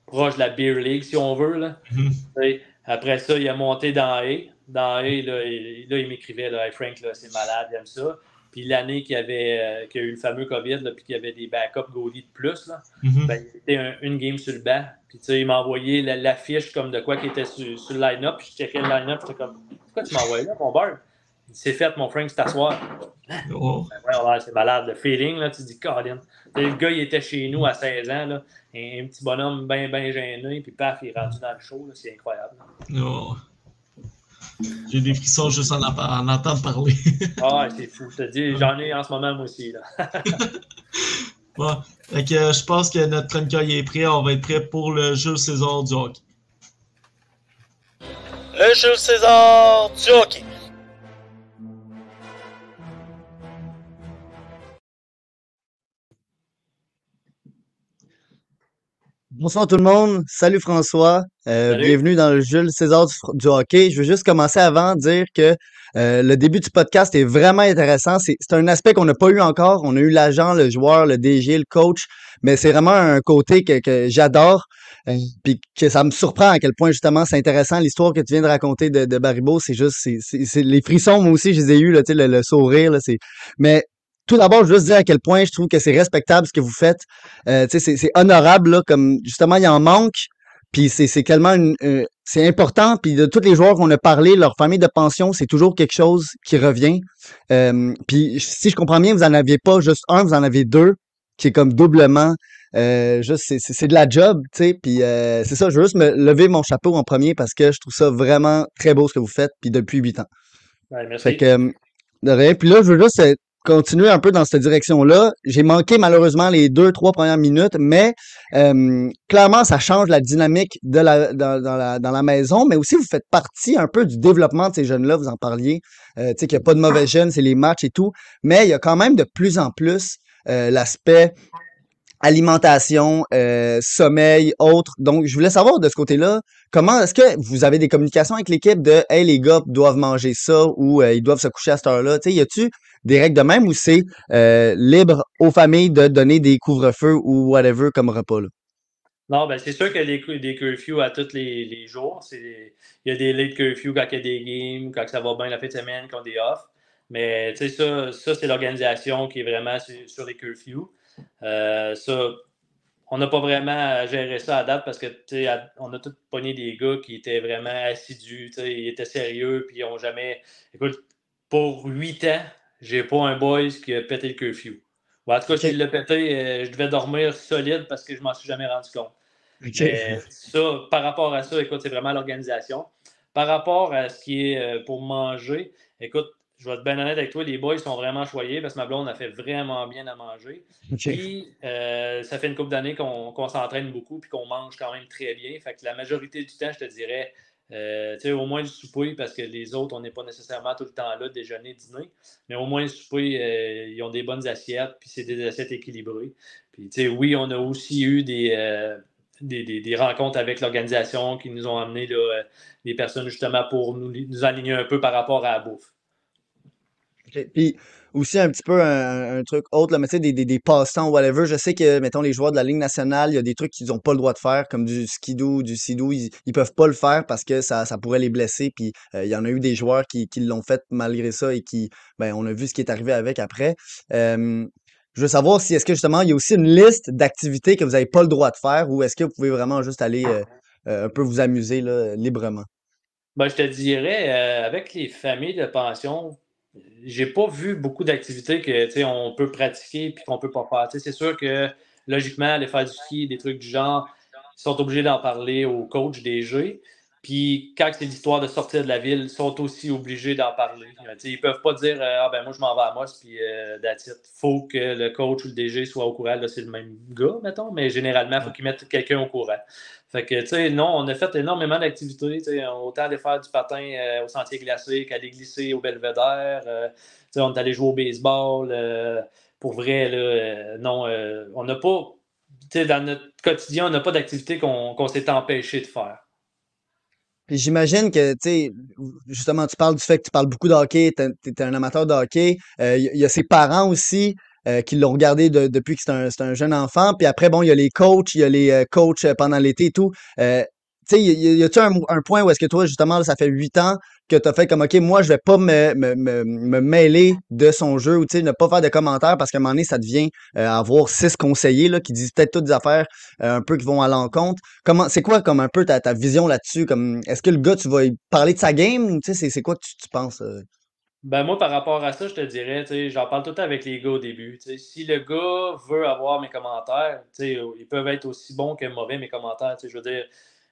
Speaker 4: proche de la Beer League, si on veut. Là.
Speaker 1: Mhm.
Speaker 4: Après ça, il a monté dans A. Dans A, là, il, là, il m'écrivait Hey Frank, c'est malade, il aime ça. Puis l'année qu'il y avait euh, qu'il y a eu le fameux COVID, là, puis qu'il y avait des backups goalies de plus, là,
Speaker 1: Mhm.
Speaker 4: ben, il était un- une game sur le banc. Puis, tu sais, il m'a envoyé la- l'affiche comme de quoi qui était sur, sur le line-up. Puis, je checkais le line-up. J'étais comme, pourquoi tu m'envoies là, mon beurre? Il dit, C'est fait, mon Frank, c'est à soir.
Speaker 1: Oh.
Speaker 4: Ben, ouais, c'est malade. Le feeling, là, tu te dis, Colin. Le gars, il était chez nous à 16 ans, là, un, un petit bonhomme bien, bien gêné. Puis, paf, il est rendu dans le show. C'est incroyable. là.
Speaker 1: Oh. J'ai des frissons juste en, en entendre parler.
Speaker 4: Ah, ouais, c'est fou. Je te dis, j'en ai en ce moment, moi aussi. Là.
Speaker 1: Bon. Fait que, euh, je pense que notre chroniqueur est prêt. On va être prêt pour le jeu César du hockey.
Speaker 6: Le Jules César du hockey.
Speaker 7: Bonsoir tout le monde. Salut François. Euh,
Speaker 4: Salut.
Speaker 7: bienvenue dans le Jules César du, du hockey. Je veux juste commencer avant dire que euh, le début du podcast est vraiment intéressant. C'est c'est un aspect qu'on n'a pas eu encore. On a eu l'agent, le joueur, le DG, le coach, mais c'est vraiment un côté que, que j'adore. euh, Puis que ça me surprend à quel point justement c'est intéressant l'histoire que tu viens de raconter de, de Baribeau. C'est juste, c'est les frissons moi aussi je les ai eus là, tu sais, le, le sourire là. C'est, mais tout d'abord, je veux juste dire à quel point je trouve que c'est respectable ce que vous faites. Euh, tu sais, c'est c'est honorable, là, comme justement, il en manque. Puis c'est c'est tellement une, euh, c'est important. Puis de tous les joueurs qu'on a parlé, leur famille de pension, c'est toujours quelque chose qui revient. Euh, puis si je comprends bien, vous en aviez pas juste un, vous en avez deux, qui est comme doublement. Euh, juste, c'est- c'est c'est de la job, tu sais. Puis euh, c'est ça, je veux juste me lever mon chapeau en premier parce que je trouve ça vraiment très beau ce que vous faites, puis depuis huit ans.
Speaker 4: Ouais, merci.
Speaker 7: Fait que, euh, de rien. Puis là, je veux juste euh, continuer un peu dans cette direction-là. J'ai manqué malheureusement les deux, trois premières minutes, mais euh, clairement, ça change la dynamique de la, dans, la, dans la maison, mais aussi vous faites partie un peu du développement de ces jeunes-là, vous en parliez. Euh, tu sais qu'il n'y a pas de mauvais jeunes, c'est les matchs et tout, mais il y a quand même de plus en plus euh, l'aspect alimentation, euh, sommeil, autres. Donc, je voulais savoir de ce côté-là, comment est-ce que vous avez des communications avec l'équipe de Hey, les gars doivent manger ça ou euh, ils doivent se coucher à cette heure-là? Tu sais, y a-tu des règles de même ou c'est euh, libre aux familles de donner des couvre-feux ou whatever comme repas?
Speaker 4: Non, ben c'est sûr qu'il y a des, cur- des curfews à tous les, jours. Il y a des late curfews quand il y a des games, quand ça va bien la fin de semaine, quand des off. Mais ça, ça c'est l'organisation qui est vraiment sur, sur les curfews. Euh, ça, on n'a pas vraiment géré ça à date parce que on a tous pogné des gars qui étaient vraiment assidus, ils étaient sérieux, puis ils n'ont jamais. Écoute, pour huit ans, j'ai pas un boys qui a pété le curfew. en tout cas, s'il l'a pété, euh, je devais dormir solide parce que je m'en suis jamais rendu compte. ça, par rapport à ça, écoute, c'est vraiment l'organisation. Par rapport à ce qui est euh, pour manger, écoute, je vais être bien honnête avec toi, les boys sont vraiment choyés parce que ma blonde a fait vraiment bien à manger. Puis, euh, ça fait une couple d'années qu'on s'entraîne beaucoup puis qu'on mange quand même très bien. Fait que la majorité du temps, je te dirais, euh, au moins le souper, parce que les autres, on n'est pas nécessairement tout le temps là, déjeuner, dîner. Mais au moins le souper, euh, ils ont des bonnes assiettes, puis c'est des assiettes équilibrées. Puis, oui, on a aussi eu des, des, rencontres avec l'organisation qui nous ont amené là, des personnes justement pour nous, nous aligner un peu par rapport à la bouffe.
Speaker 7: Puis aussi un petit peu un, truc autre, là, mais tu sais, des, des, des passe-temps, whatever. Je sais que, mettons, les joueurs de la Ligue nationale, il y a des trucs qu'ils n'ont pas le droit de faire, comme du skidoo, du sidou. Ils, ne peuvent pas le faire parce que ça, ça pourrait les blesser. Puis euh, il y en a eu des joueurs qui, qui l'ont fait malgré ça et qui, ben, on a vu ce qui est arrivé avec après. je veux savoir si est-ce que justement il y a aussi une liste d'activités que vous n'avez pas le droit de faire ou est-ce que vous pouvez vraiment juste aller euh, euh, un peu vous amuser là, librement?
Speaker 4: Ben, je te dirais, avec les familles de pension, j'ai pas vu beaucoup d'activités que on peut pratiquer puis qu'on peut pas faire. C'est sûr que logiquement, aller faire du ski, des trucs du genre, ils sont obligés d'en parler au coach des jeux. Puis quand c'est l'histoire de sortir de la ville, ils sont aussi obligés d'en parler. Ils ne peuvent pas dire Ah ben moi je m'en vais à Moss puis euh, Il faut que le coach ou le DG soit au courant. C'est le même gars, mettons, mais généralement, il faut qu'ils mettent quelqu'un au courant. Fait que, tu sais, non, on a fait énormément d'activités, autant aller faire du patin euh, au sentier glacé qu'aller glisser au belvédère. Euh, on est allé jouer au baseball. Euh, pour vrai, là, non, on n'a pas, dans notre quotidien, on n'a pas d'activité qu'on s'est empêché de faire.
Speaker 7: Puis j'imagine que, tu sais, justement, tu parles du fait que tu parles beaucoup de hockey, tu es, un amateur de hockey. Il y, a ses parents aussi. Euh, qui l'ont regardé depuis que c'est un, un, jeune enfant. Puis après, bon, il y a les coachs, il y a les euh, coachs euh, pendant l'été et tout. Euh, tu sais, y a-tu un, un, point où est-ce que toi, justement, ça fait huit ans que tu as fait comme, OK, moi, je vais pas me, me, me, mêler de son jeu ou, tu sais, ne pas faire de commentaires parce qu'à un moment donné, ça devient avoir six conseillers, là, qui disent peut-être toutes des affaires un peu qui vont à l'encontre. Comment, c'est quoi, comme un peu ta, ta vision là-dessus? Comme, est-ce que le gars, tu vas parler de sa game? Tu sais, c'est quoi que tu, tu penses?
Speaker 4: Ben moi, par rapport à ça, je te dirais, j'en parle tout le temps avec les gars au début. Si le gars veut avoir mes commentaires, ils peuvent être aussi bons que mauvais, mes commentaires. Je veux dire,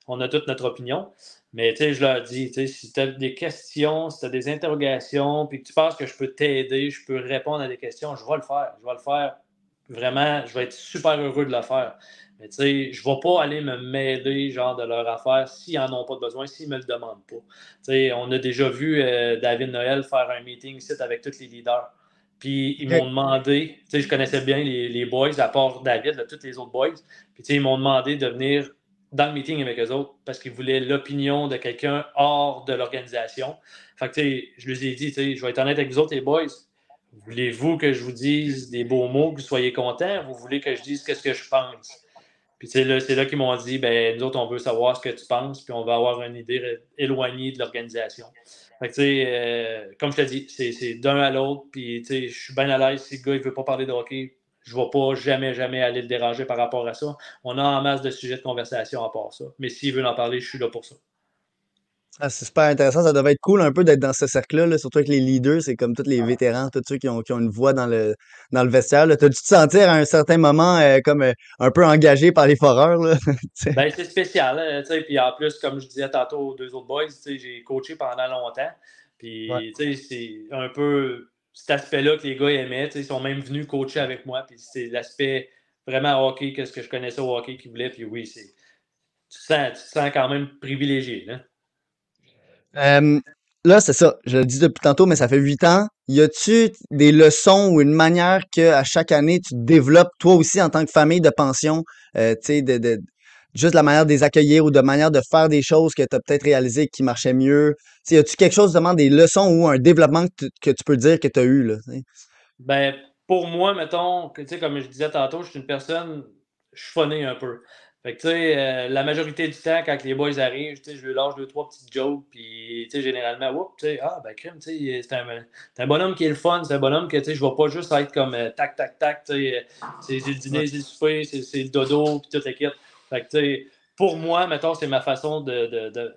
Speaker 4: on a toute notre opinion. Mais je leur dis, si tu as des questions, si tu as des interrogations, puis que tu penses que je peux t'aider, je peux répondre à des questions, je vais le faire. Je vais le faire. Vraiment, je vais être super heureux de le faire. Mais tu sais, je ne vais pas aller me mêler genre de leur affaire s'ils n'en ont pas besoin, s'ils ne me le demandent pas. Tu sais, on a déjà vu euh, David Noël faire un meeting ici avec tous les leaders. Puis ils m'ont demandé, tu sais, je connaissais bien les, les boys, à part David, là, tous les autres boys. Puis tu sais, ils m'ont demandé de venir dans le meeting avec eux autres parce qu'ils voulaient l'opinion de quelqu'un hors de l'organisation. Fait que tu sais, je leur ai dit, tu sais, je vais être honnête avec vous autres, les boys. Voulez-vous que je vous dise des beaux mots, que vous soyez contents? Vous voulez que je dise qu'est-ce que je pense? Puis c'est là, là qu'ils m'ont dit, ben nous autres, on veut savoir ce que tu penses, puis on va avoir une idée éloignée de l'organisation. Fait que, tu sais, euh, comme je te dis, c'est d'un à l'autre, puis tu sais, je suis bien à l'aise si le gars ne veut pas parler de hockey. Je ne vais pas jamais, jamais aller le déranger par rapport à ça. On a en masse de sujets de conversation à part ça. Mais s'il veut en parler, je suis là pour ça.
Speaker 7: Ah, c'est super intéressant. Ça devait être cool un peu d'être dans ce cercle-là, surtout avec les leaders. C'est comme tous les vétérans, tous ceux qui ont, qui ont une voix dans le, dans le vestiaire. T'as dû te sentir à un certain moment euh, comme euh, un peu engagé par les foreurs? Là,
Speaker 4: ben, c'est spécial. Hein, puis en plus, comme je disais tantôt aux deux autres boys, j'ai coaché pendant longtemps. Puis c'est un peu cet aspect-là que les gars aimaient. Ils sont même venus coacher avec moi. Puis c'est l'aspect vraiment hockey, que ce que je connaissais au hockey qu'ils voulaient. Puis oui, c'est tu, sens, tu te sens quand même privilégié. Là
Speaker 7: là, c'est ça. Je le dis depuis tantôt, mais ça fait huit ans. Y a-tu des leçons ou une manière que à chaque année tu développes toi aussi en tant que famille de pension, euh, tu sais, de, juste la manière de les accueillir ou de manière de faire des choses que tu as peut-être réalisées qui marchaient mieux? Y a-tu quelque chose, vraiment des leçons ou un développement que, tu peux dire que tu as eu? Là,
Speaker 4: ben, pour moi, mettons, que, comme je disais tantôt, je suis une personne, je un peu. Fait que, tu sais, euh, la majorité du temps, quand les boys arrivent, tu sais, je leur lâche deux, trois petites jokes, puis, tu sais, généralement, tu sais, ah, ben, crime, tu sais, c'est un, c'est un bonhomme qui est le fun, c'est un bonhomme que, tu sais, je vais pas juste être comme euh, tac, tac, tac, tu sais, euh, c'est le dîner, c'est le souper, c'est c'est le dodo, puis toute l'équipe. Fait que, tu sais, pour moi, mettons, c'est ma façon de, de- de-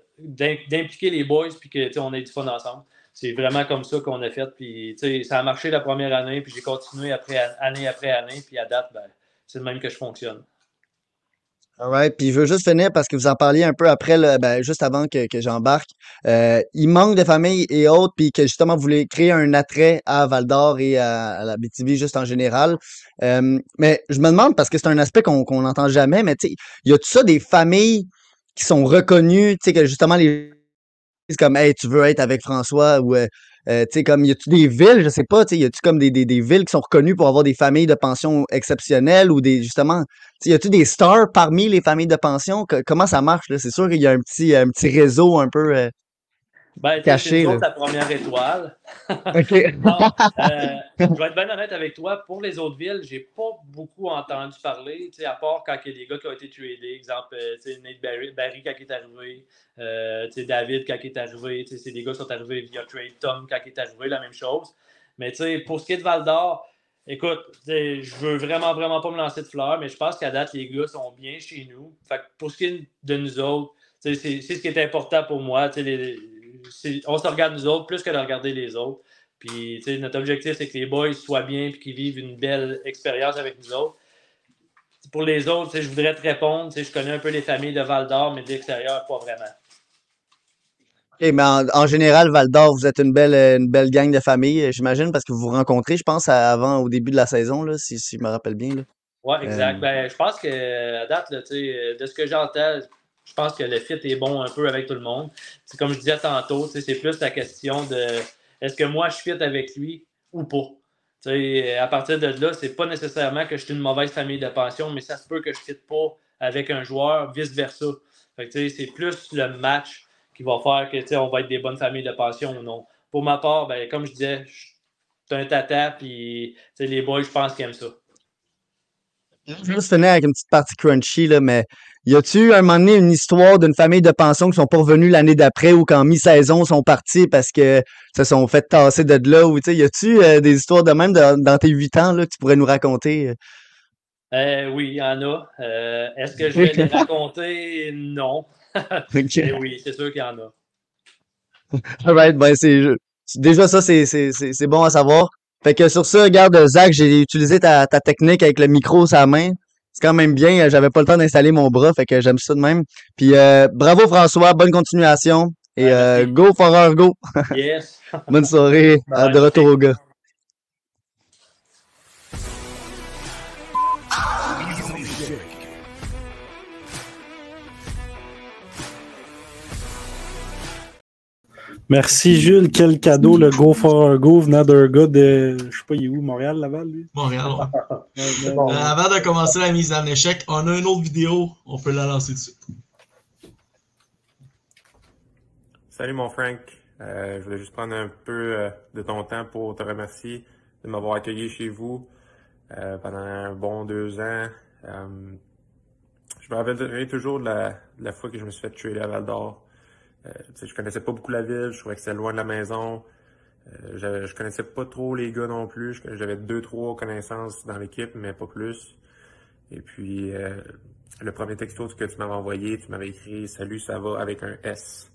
Speaker 4: d'impliquer les boys, puis que, tu sais, on ait du fun ensemble. C'est vraiment comme ça qu'on a fait, puis, tu sais, ça a marché la première année, puis j'ai continué après, année après année, puis à date, ben, c'est le même que je fonctionne.
Speaker 7: Alright, puis je veux juste finir parce que vous en parliez un peu après, là, ben, juste avant que, que j'embarque. Euh, il manque de familles et autres, puis que justement vous voulez créer un attrait à Val d'Or et à, à la BTV juste en général. Euh, mais je me demande, parce que c'est un aspect qu'on qu'on n'entend jamais, mais tu sais, y a tout ça des familles qui sont reconnues, tu sais, que justement les comme Hey, tu veux être avec François ou euh, tu comme y a-tu des villes, je sais pas, tu sais, y a-tu comme des, villes qui sont reconnues pour avoir des familles de pension exceptionnelles ou des justement, tu y a-tu des stars parmi les familles de pension? Comment ça marche là? C'est sûr qu'il y a un petit un réseau un peu euh,
Speaker 4: Ben,
Speaker 7: caché
Speaker 4: c'est la première étoile.
Speaker 7: OK.
Speaker 4: Euh, je vais être bien honnête avec toi. Pour les autres villes, j'ai pas beaucoup entendu parler, tu sais, à part quand il y a des gars qui ont été tradés. Exemple, euh, tu sais, Nate Barry, Barry quand il est arrivé, euh, tu sais, David quand il est arrivé. tu sais, C'est des gars qui sont arrivés via trade. Tom quand il est arrivé, la même chose. Mais tu sais, pour ce qui est de Val d'Or, écoute, je veux vraiment, vraiment pas me lancer de fleurs, mais je pense qu'à date, les gars sont bien chez nous. Fait que pour ce qui est de nous autres, c'est ce qui est important pour moi. tu sais, les- on se regarde nous autres plus que de regarder les autres. Puis, tu sais, notre objectif, c'est que les boys soient bien et qu'ils vivent une belle expérience avec nous autres. Pour les autres, tu sais, je voudrais te répondre. tu sais, Je connais un peu les familles de Val d'Or, mais de l'extérieur, pas vraiment.
Speaker 7: OK, mais en, en général, Val d'Or, vous êtes une belle une belle gang de famille, j'imagine, parce que vous vous rencontrez, je pense, avant au début de la saison, là, si, si je me rappelle bien.
Speaker 4: Oui, exact.
Speaker 7: Euh,
Speaker 4: Ben, je pense que à date, là, tu sais, de ce que j'entends, je pense que le fit est bon un peu avec tout le monde. C'est comme je disais tantôt, c'est plus la question de est-ce que moi je fit avec lui ou pas. À partir de là, c'est pas nécessairement que je suis une mauvaise famille de pension, mais ça se peut que je ne fit pas avec un joueur, vice-versa. C'est plus le match qui va faire que on va être des bonnes familles de pension ou non. Pour ma part, ben, comme je disais, je suis un tata, puis les boys, je pense qu'ils aiment ça.
Speaker 7: Je vais juste finir avec une petite partie crunchy, là, mais y a-tu un moment donné une histoire d'une famille de pension qui sont pas revenus l'année d'après ou qu'en mi-saison sont partis parce que se sont fait tasser de là ou tu sais, y a-tu euh, des histoires de même dans, dans tes huit ans là, que tu pourrais nous raconter?
Speaker 4: Euh, oui, il y en a. Euh, Est-ce que je vais les raconter? Non.
Speaker 7: Ok.
Speaker 4: Mais oui, c'est sûr qu'il y en a.
Speaker 7: Alright, ben c'est déjà ça, c'est bon à savoir. Fait que sur ça, regarde, Zach, j'ai utilisé ta, ta technique avec le micro la main. C'est quand même bien. euh, J'avais pas le temps d'installer mon bras, fait que j'aime ça de même. Puis euh, bravo François, bonne continuation. Et euh, go Forer, go!
Speaker 4: Yes.
Speaker 7: Bonne soirée. À de retour au gars.
Speaker 2: Merci Jules, quel cadeau, le Go for a Go venant d'un gars de. Je sais pas, il est où, Montréal, Laval, lui?
Speaker 1: Montréal. ouais. Euh, avant de commencer la mise en échec, on a une autre vidéo. On peut la lancer dessus.
Speaker 8: Salut mon Frank. Euh, je voulais juste prendre un peu euh, de ton temps pour te remercier de m'avoir accueilli chez vous euh, pendant un bon deux ans. Euh, je me rappellerai toujours de la, de la fois que je me suis fait tuer à Val d'Or. Euh, je connaissais pas beaucoup la ville, je trouvais que c'était loin de la maison. Euh, je connaissais pas trop les gars non plus. J'avais deux, trois connaissances dans l'équipe, mais pas plus. Et puis, euh, le premier texto que tu m'avais envoyé, tu m'avais écrit « Salut, ça va » avec un S.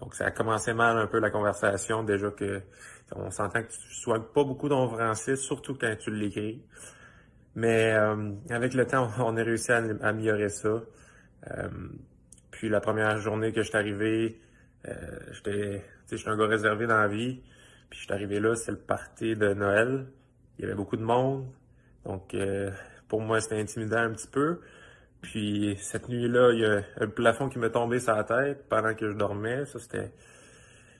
Speaker 8: Donc, ça a commencé mal un peu la conversation, déjà que on s'entend que tu sois pas beaucoup dans le français, surtout quand tu l'écris. Mais euh, avec le temps, on a réussi à améliorer ça. Puis la première journée que je suis arrivé, euh, j'étais, sais, j'étais un gars réservé dans la vie. Puis je suis arrivé là, c'est le party de Noël. Il y avait beaucoup de monde. Donc euh, pour moi, c'était intimidant un petit peu. Puis cette nuit-là, il y a un plafond qui m'est tombé sur la tête pendant que je dormais. Ça, c'était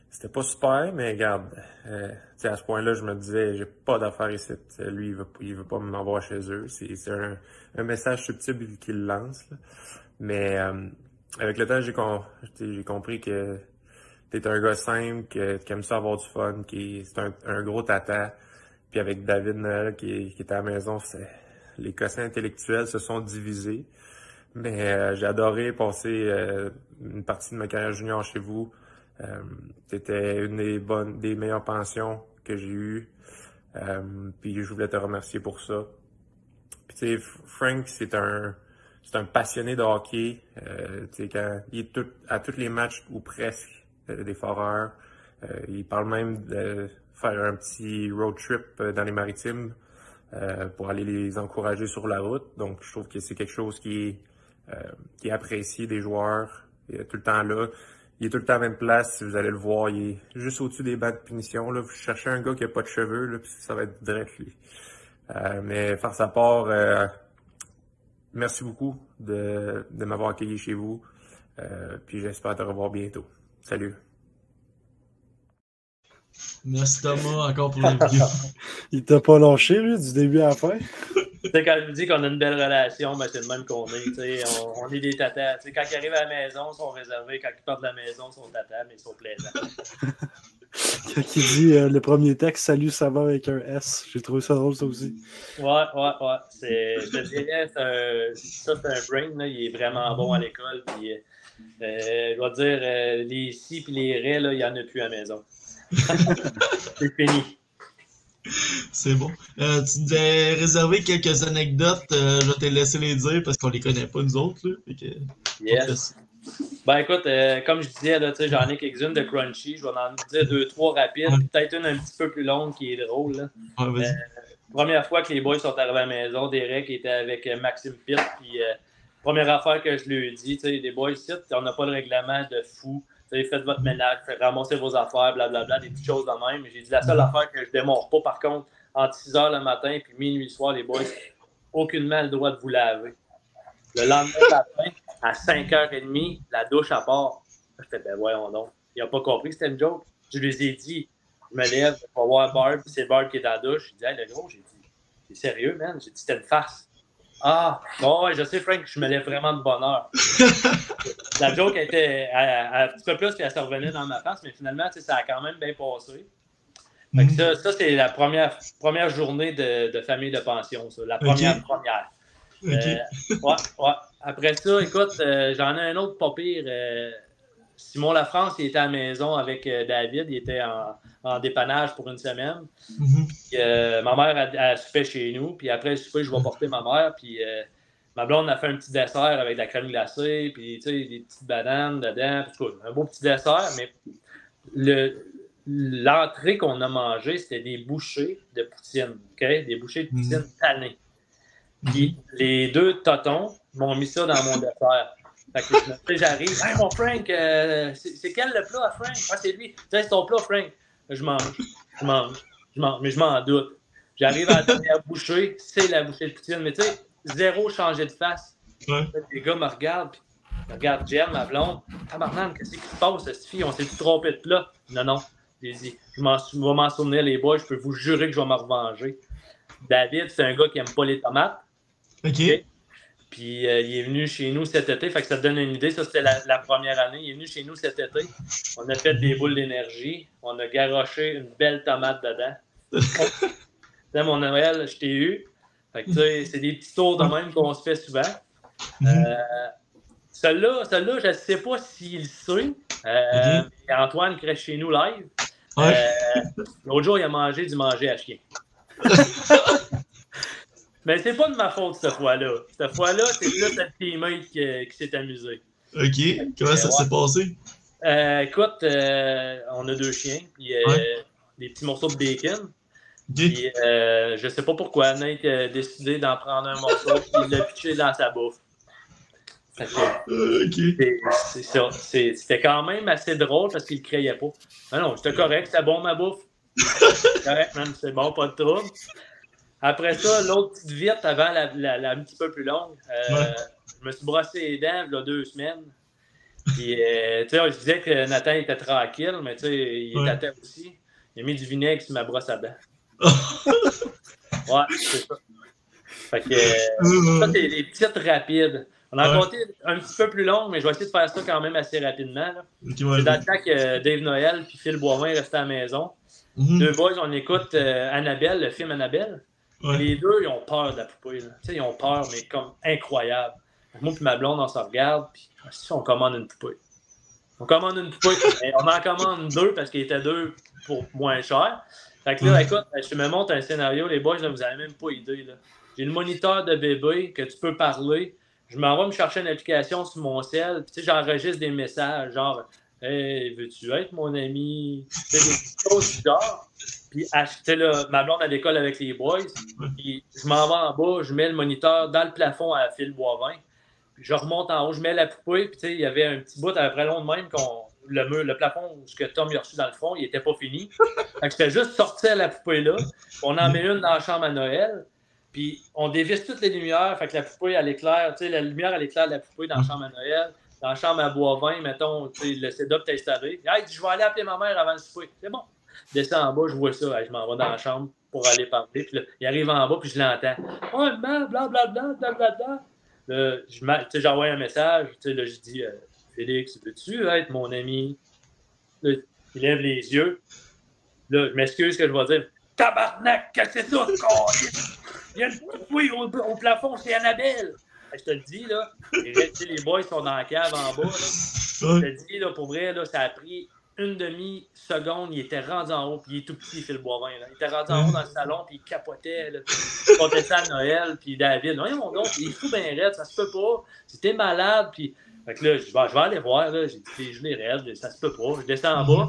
Speaker 8: c'était pas super, mais regarde, euh, à ce point-là, je me disais, j'ai pas d'affaires ici. Lui, il veut, il veut pas m'avoir chez eux. C'est un, un message subtil qu'il lance. Mais avec le temps, j'ai compris que t'es un gars simple, que, qui aime ça avoir du fun, qui c'est un, gros tata. Puis avec David Noël qui, qui était à la maison, les quotients intellectuels se sont divisés. Mais euh, j'ai adoré passer euh, une partie de ma carrière junior chez vous. Euh, C'était une des bonnes, des meilleures pensions que j'ai eues. Euh, puis je voulais te remercier pour ça. Puis tu sais, Frank, c'est un, c'est un passionné de hockey. Euh, quand il est tout, à tous les matchs ou presque euh, des Foreurs. Euh, il parle même de faire un petit road trip euh, dans les maritimes euh, pour aller les encourager sur la route. Donc, je trouve que c'est quelque chose qui est, qui est apprécié des joueurs. Il est tout le temps là. Il est tout le temps à la même place. Si vous allez le voir, il est juste au-dessus des bancs de punition. Là. Vous cherchez un gars qui a pas de cheveux, là, puis ça va être direct lui. Mais faire sa part, merci beaucoup de, de m'avoir accueilli chez vous. Euh, puis j'espère te revoir bientôt. Salut.
Speaker 1: Merci Thomas encore pour vidéo.
Speaker 2: Il t'a pas lâché, lui, du début à la fin?
Speaker 4: Tu sais, quand je vous dis qu'on a une belle relation, ben, c'est le même qu'on est. On, on est des tatas. Quand ils arrivent à la maison, ils sont réservés. Quand ils partent de la maison, ils sont tatas, mais ils sont plaisants.
Speaker 2: Quand il dit euh, le premier texte, salut, ça va avec un S. J'ai trouvé ça drôle, ça aussi.
Speaker 4: Ouais, ouais, ouais. C'est, je te dirais, c'est un, ça, c'est un brain. Là. Il est vraiment bon à l'école. Puis, euh, je dois dire, euh, les si et les là, il n'y en a plus à la maison. c'est fini.
Speaker 1: C'est bon. Euh, tu nous as réservé quelques anecdotes. euh, je vais te laisser les dire parce qu'on les connaît pas, nous autres. Là. Que-
Speaker 4: Yes. Ben écoute, euh, comme je disais, j'en ai quelques-unes de crunchy. Je vais en dire deux, trois rapides. Peut-être une un petit peu plus longue qui est drôle. Là.
Speaker 1: Ouais, vas-y.
Speaker 4: Euh, première fois que les boys sont arrivés à la maison, Derek était avec euh, Maxime Pitt. Puis, euh, première affaire que je lui ai dit, les boys, ici, on n'a pas le règlement de fou. Tu sais, faites votre ménage, faites ramasser vos affaires, blablabla, des petites choses de même. J'ai dit la seule affaire que je démontre pas, par contre, entre 6 h le matin et minuit le soir, les boys, aucunement le droit de vous laver. Le lendemain matin, à 5h30, la douche à part. Je fais, ben voyons donc. Il n'a pas compris que c'était une joke. Je lui ai dit, je me lève, je vais voir Barb, c'est Barb qui est dans la douche. Il dit, hey, le gros, j'ai dit, t'es sérieux, man? J'ai dit, c'était une farce. Ah, bon, ouais, je sais, Frank, je me lève vraiment de bonne heure. la joke était un petit peu plus, puis elle se revenait dans ma face, mais finalement, ça a quand même bien passé. Fait que ça, ça, c'est la première, première journée de, de famille de pension, ça. La première, première. Euh, ouais, ouais. Après ça, écoute, euh, j'en ai un autre pas pire. euh, Simon Lafrance, il était à la maison avec David. Il était en, en dépannage pour une semaine.
Speaker 1: Mhm.
Speaker 4: Puis, euh, ma mère a, a soupé chez nous. Puis après le souper, je vais porter ma mère. Puis euh, ma blonde a fait un petit dessert avec de la crème glacée. Puis tu sais, des petites bananes dedans. Puis, tout un beau petit dessert. Mais le, l'entrée qu'on a mangée, c'était des bouchées de poutine. Des bouchées de poutine tannées. Les deux totons m'ont mis ça dans mon dessert. Fait que me- j'arrive, hey mon Frank, euh, c'est quel le plat, Frank? Ah, c'est lui. C'est ton plat, Frank. Je mange, je mange, je mange, mais je m'en doute. J'arrive à la dernière bouchée, c'est la bouchée de poutine, mais tu sais, zéro changé de face.
Speaker 1: Ouais.
Speaker 4: Les gars me regardent, puis ils regardent Jen, ma blonde. Tabarnak, qu'est-ce qui se passe, cette fille? On s'est trompé de plat. Non, non. J'ai dit, je vais m'en souvenir, les boys, je peux vous jurer que je vais me revenger. David, c'est un gars qui aime pas les tomates.
Speaker 1: OK.
Speaker 4: Puis euh, il est venu chez nous cet été, fait que ça te donne une idée. Ça, c'était la, la première année. Il est venu chez nous cet été. On a fait des boules d'énergie. On a garoché une belle tomate dedans. Sais, mon Noël, je t'ai eu. Fait que, tu sais, c'est des petits tours de même qu'on se fait souvent. Euh, Celui-là, je ne sais pas s'il sait. Euh, mais Antoine reste chez nous live.
Speaker 1: Ouais.
Speaker 4: Euh, L'autre jour, il a mangé du manger à chien. Mais c'est pas de ma faute cette fois-là. Cette fois-là, c'est plus notre teammate qui, qui s'est amusé.
Speaker 1: OK. Comment ça s'est passé?
Speaker 4: Euh, écoute, euh, on a deux chiens, puis euh,
Speaker 1: Ouais.
Speaker 4: des petits morceaux de bacon. Puis euh, je sais pas pourquoi Nate a décidé d'en prendre un morceau et de le pitcher dans sa bouffe. Fait que,
Speaker 1: Euh, OK.
Speaker 4: c'est- ça. C'était quand même assez drôle parce qu'il ne criait pas. Non, non, c'était correct, c'était bon ma bouffe. correct, man, c'est bon, pas de trouble. Après ça, l'autre petite vite avant la, la- la un petit peu plus longue, euh,
Speaker 1: Ouais.
Speaker 4: je me suis brossé les dents il y a deux semaines. Puis, euh, tu sais, je disais que Nathan était tranquille, mais tu sais, il
Speaker 1: Ouais.
Speaker 4: était à terre aussi. Il a mis du vinaigre sur ma brosse à dents. ouais, c'est ça. Fait que, euh, ça, c'est les petites rapides. On a
Speaker 1: Ouais.
Speaker 4: compté un petit peu plus long, mais je vais essayer de faire ça quand même assez rapidement. C'est dans le temps que Dave Noël et Phil Boivin restaient à la maison.
Speaker 1: Mhm.
Speaker 4: Deux boys, on écoute euh, Annabelle, le film Annabelle.
Speaker 1: Ouais.
Speaker 4: Les deux, ils ont peur de la poupée. là. Ils ont peur, mais comme incroyable. Moi et ma blonde, on se regarde, puis si on commande une poupée? On commande une poupée, mais on en commande deux parce qu'il était deux pour moins cher. Fait que là, écoute, je me montre un scénario, les boys, là, vous n'avez même pas idée. là. J'ai le moniteur de bébé que tu peux parler. Je m'en vais me chercher une application sur mon cell, puis j'enregistre des messages, genre Hey, veux-tu être mon ami? Sais, des choses du genre. Puis, à- sais, là, ma blonde à l'école avec les boys. Puis, je m'en vais en bas, je mets le moniteur dans le plafond à fil boivin. Puis, je remonte en haut, je mets la poupée. Puis, tu sais, il y avait un petit bout à peu près long de même qu'on. Le, mur, le plafond où ce que Tom il a reçu dans le front, il n'était pas fini. Fait que j'étais juste sorti la poupée là. On en met une dans la chambre à Noël. Puis on dévisse toutes les lumières. Fait que la poupée, elle éclaire. Tu sais, la lumière, elle éclaire la poupée dans la chambre à Noël. Dans la chambre à Boivin, mettons, le setup est installé. Hey, je vais aller appeler ma mère avant le souper. C'est bon. Descends en bas, je vois ça. Je m'en vais dans la chambre pour aller parler. Puis là, il arrive en bas, puis je l'entends. Oh, man, blablabla, blablabla. Là, je m'a- tu sais, j'envoie un message. Là, je dis, euh, Félix, veux-tu être mon ami? Là, il lève les yeux. Là, je m'excuse que je vais dire. Tabarnak, qu'est-ce que c'est ça? Il y a une poupée au, au plafond, c'est Annabelle. Je te le dis, là. Les boys sont dans la cave en bas. Là. Je te le dis, là, pour vrai, là, ça a pris une demi-seconde. Il était rendu en haut, puis il est tout petit, Phil Boivin. Il était rendu en haut dans le salon, puis il capotait. Là. Il ça à Noël, puis David. Voyons donc, il est fou bien raide, ça se peut pas. C'était malade, puis. Là, je vais, je aller voir, là. J'ai dit, tes genoux raides, ça se peut pas. Je descends en bas.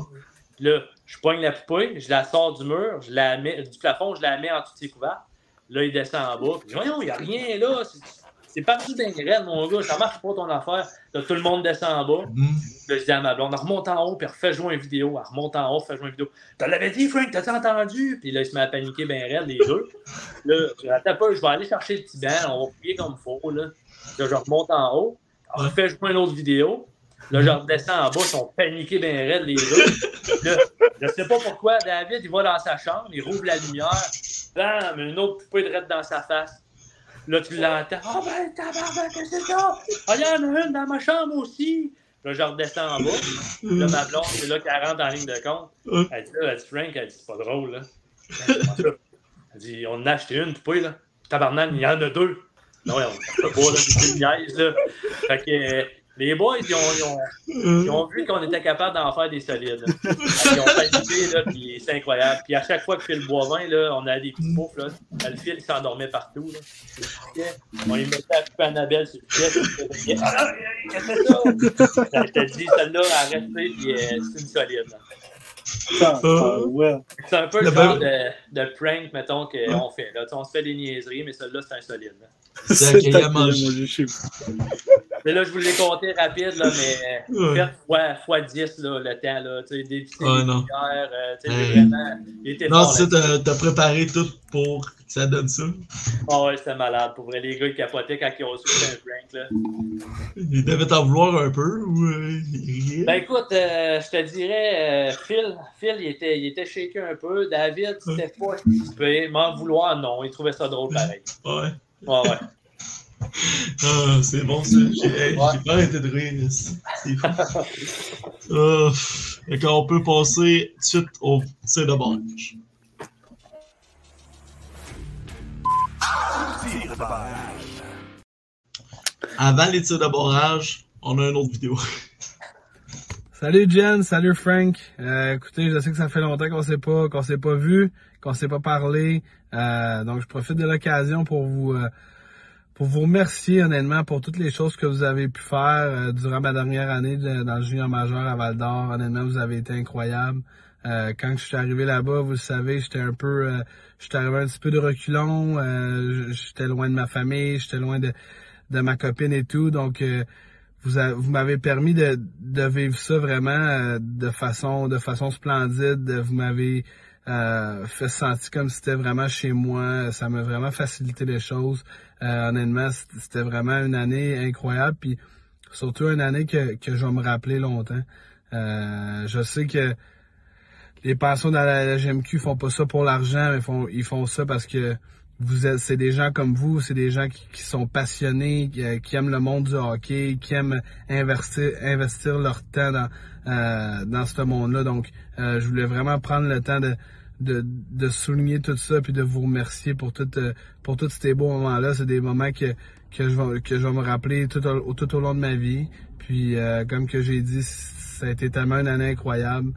Speaker 4: Puis là, je pogne la poupée, je la sors du mur, je la du plafond, je la mets en dessous de ses couverts. Là, il descend en bas. Puis, je voyons, il n'y a rien là. C'est- parti d'un graine, mon gars. Ça marche pas ton affaire. Là, tout le monde descend en bas. Là, je dis à ma blonde, remonte en haut, puis refais jouer une vidéo. Elle remonte en haut, jouer une vidéo. Tu l'avais dit, Frank, t'as-tu entendu? Puis là, il se met à paniquer bien raide, les deux. Là, je pas, je vais aller chercher le petit banc, on va prier comme il faut. Là. là, je remonte en haut, jouer une autre vidéo. Là, je redescends en bas, ils sont paniqués bien raides, les deux. Là, je sais pas pourquoi, David, il va dans sa chambre, il rouvre la lumière, bam, une autre poupée de raide dans sa face. Là, tu l'entends. Ah ben, tabarnak, qu'est-ce que c'est ça? Ah, il y en a une dans ma chambre aussi. Là, je redescends en bas. Là, ma blonde, c'est là qu'elle rentre en ligne de compte. Elle dit, là, elle dit, Frank, elle dit, c'est pas drôle, là. Elle dit, on en a acheté une poupée, là. Tabarnak, il y en a deux. Non, on peut pas, là, c'est une niaise, là. Fait que euh, les boys, ils ont, ils ont, ils ont vu qu'on était capable d'en faire des solides. là. Qu'ils ont paniqué, là, puis c'est incroyable. Puis à chaque fois que Phil Boivin, là, on a des petits poufs, là. Le fil, il s'endormait partout, là. On lui mettait à couper Annabelle sur le pied. Ah, qu'est-ce que c'est ça? Je te dis, celle-là, a resté, puis c'est une solide. là.
Speaker 2: Ah, ah, ouais.
Speaker 4: C'est un peu le
Speaker 1: Le
Speaker 4: genre de, de prank, mettons, qu'on fait. Là. On se fait des niaiseries, mais celle-là, c'est un solide. là.
Speaker 1: C'est
Speaker 2: C'est
Speaker 1: accueilli à
Speaker 2: ta-
Speaker 1: manger.
Speaker 2: chez vous.
Speaker 4: Mais là, je vous l'ai compté rapide, là, mais
Speaker 1: Ouais.
Speaker 4: fois, fois 10 là, le temps. Là, tu sais,
Speaker 1: Ouais,
Speaker 4: les
Speaker 1: non.
Speaker 4: lumières, euh, tu sais,
Speaker 1: Hey.
Speaker 4: j'ai vraiment. Il était
Speaker 1: Non,
Speaker 4: fort.
Speaker 1: c'est ça,
Speaker 4: là.
Speaker 1: t'as préparé tout pour que ça donne ça.
Speaker 4: Ah ouais, c'était malade. Pour vrai, les gars, ils capotaient quand ils ont c'était un prank. Là.
Speaker 1: Il devait t'en vouloir un peu ou euh, rien?
Speaker 4: Ben écoute, euh, je te dirais, euh, Phil, Phil il, était, il était shaké un peu. David, c'était pas si M'en vouloir, non. Il trouvait ça drôle pareil.
Speaker 1: Ouais.
Speaker 4: Ouais, ouais.
Speaker 1: Ah, c'est bon ça. J'ai hey,
Speaker 4: Ouais.
Speaker 1: j'ai pas arrêté de rire. C'est fou. Fait qu'on peut passer tout de suite au tir de barrage.
Speaker 3: Tir de barrage.
Speaker 1: Avant les tirs de barrage, on a une autre vidéo.
Speaker 9: Salut Jen, salut Frank. Euh, écoutez, je sais que ça fait longtemps qu'on s'est pas qu'on s'est pas vu, qu'on s'est pas parlé. Euh, donc je profite de l'occasion pour vous euh, pour vous remercier honnêtement pour toutes les choses que vous avez pu faire euh, durant ma dernière année dans le junior majeur à Val d'Or. Honnêtement, vous avez été incroyable. Euh, quand je suis arrivé là-bas, vous le savez, j'étais un peu, euh, j'étais arrivé un petit peu de reculon. euh, j'étais loin de ma famille, j'étais loin de de ma copine et tout. Donc euh, vous, a- vous m'avez permis de, de vivre ça vraiment euh, de façon de façon splendide. Vous m'avez euh, fait sentir comme si c'était vraiment chez moi. Ça m'a vraiment facilité les choses. Euh, honnêtement, c'était vraiment une année incroyable. Puis surtout une année que, que je vais me rappeler longtemps. Euh, je sais que les personnes dans la, la GMQ font pas ça pour l'argent, mais font, ils font ça parce que vous êtes, c'est des gens comme vous, c'est des gens qui, qui sont passionnés, qui, euh, qui aiment le monde du hockey, qui aiment investir, investir leur temps dans, euh, dans ce monde-là. Donc, euh, je voulais vraiment prendre le temps de, de, de souligner tout ça puis de vous remercier pour tout, euh, pour tous ces beaux moments-là. C'est des moments que, que je vais, que je vais me rappeler tout au, tout au long de ma vie. Puis, euh, comme que j'ai dit, ça a été tellement une année incroyable.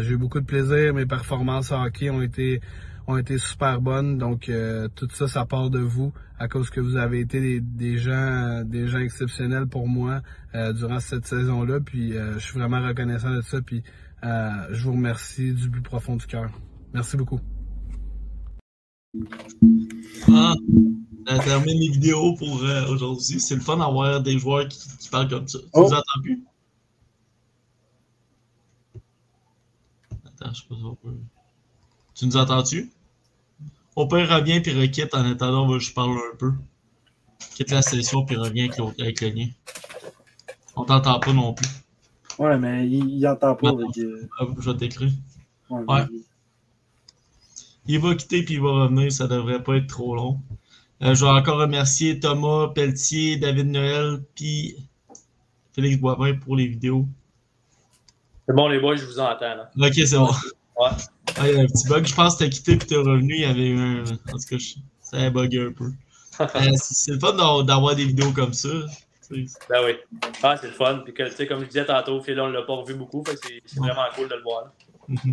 Speaker 9: J'ai eu beaucoup de plaisir. Mes performances hockey ont été ont été super bonnes. Donc euh, tout ça, ça part de vous à cause que vous avez été des, des gens des gens exceptionnels pour moi euh, durant cette saison-là. Puis euh, je suis vraiment reconnaissant de ça. Puis je vous remercie du plus profond du cœur. Merci beaucoup.
Speaker 1: Ah, ça termine les vidéos pour aujourd'hui. C'est le fun d'avoir des joueurs qui, qui, parlent comme ça. Tu
Speaker 2: Oh.
Speaker 1: nous entends plus? Attends, je sais pas si on peut. Tu nous entends-tu? Au pire, reviens puis requitte. En attendant, on va- je parle un peu. Quitte la session puis reviens avec, avec le lien. On t'entend pas non plus.
Speaker 2: Ouais, mais il, il entend pas. Que-
Speaker 1: Ah, Je vais t'écrire.
Speaker 2: ouais,
Speaker 1: Il va quitter puis il va revenir, ça devrait pas être trop long. Euh, je vais encore remercier Thomas Pelletier, David Noël, puis Félix Boivin pour les vidéos.
Speaker 4: C'est bon, les boys, je vous entends. Là.
Speaker 1: Ok, c'est bon.
Speaker 4: Ouais.
Speaker 1: Ah, il y a un petit bug. Je pense que t'as quitté puis t'es revenu. Il y avait eu un. En tout cas, je- ça a bugué un peu. Euh, c'est le fun d'avoir des vidéos comme ça.
Speaker 4: Ben oui. Ah, c'est le fun. Puis que, tu sais, comme je disais tantôt, Phil, on l'a pas revu beaucoup. C'est vraiment cool de le voir.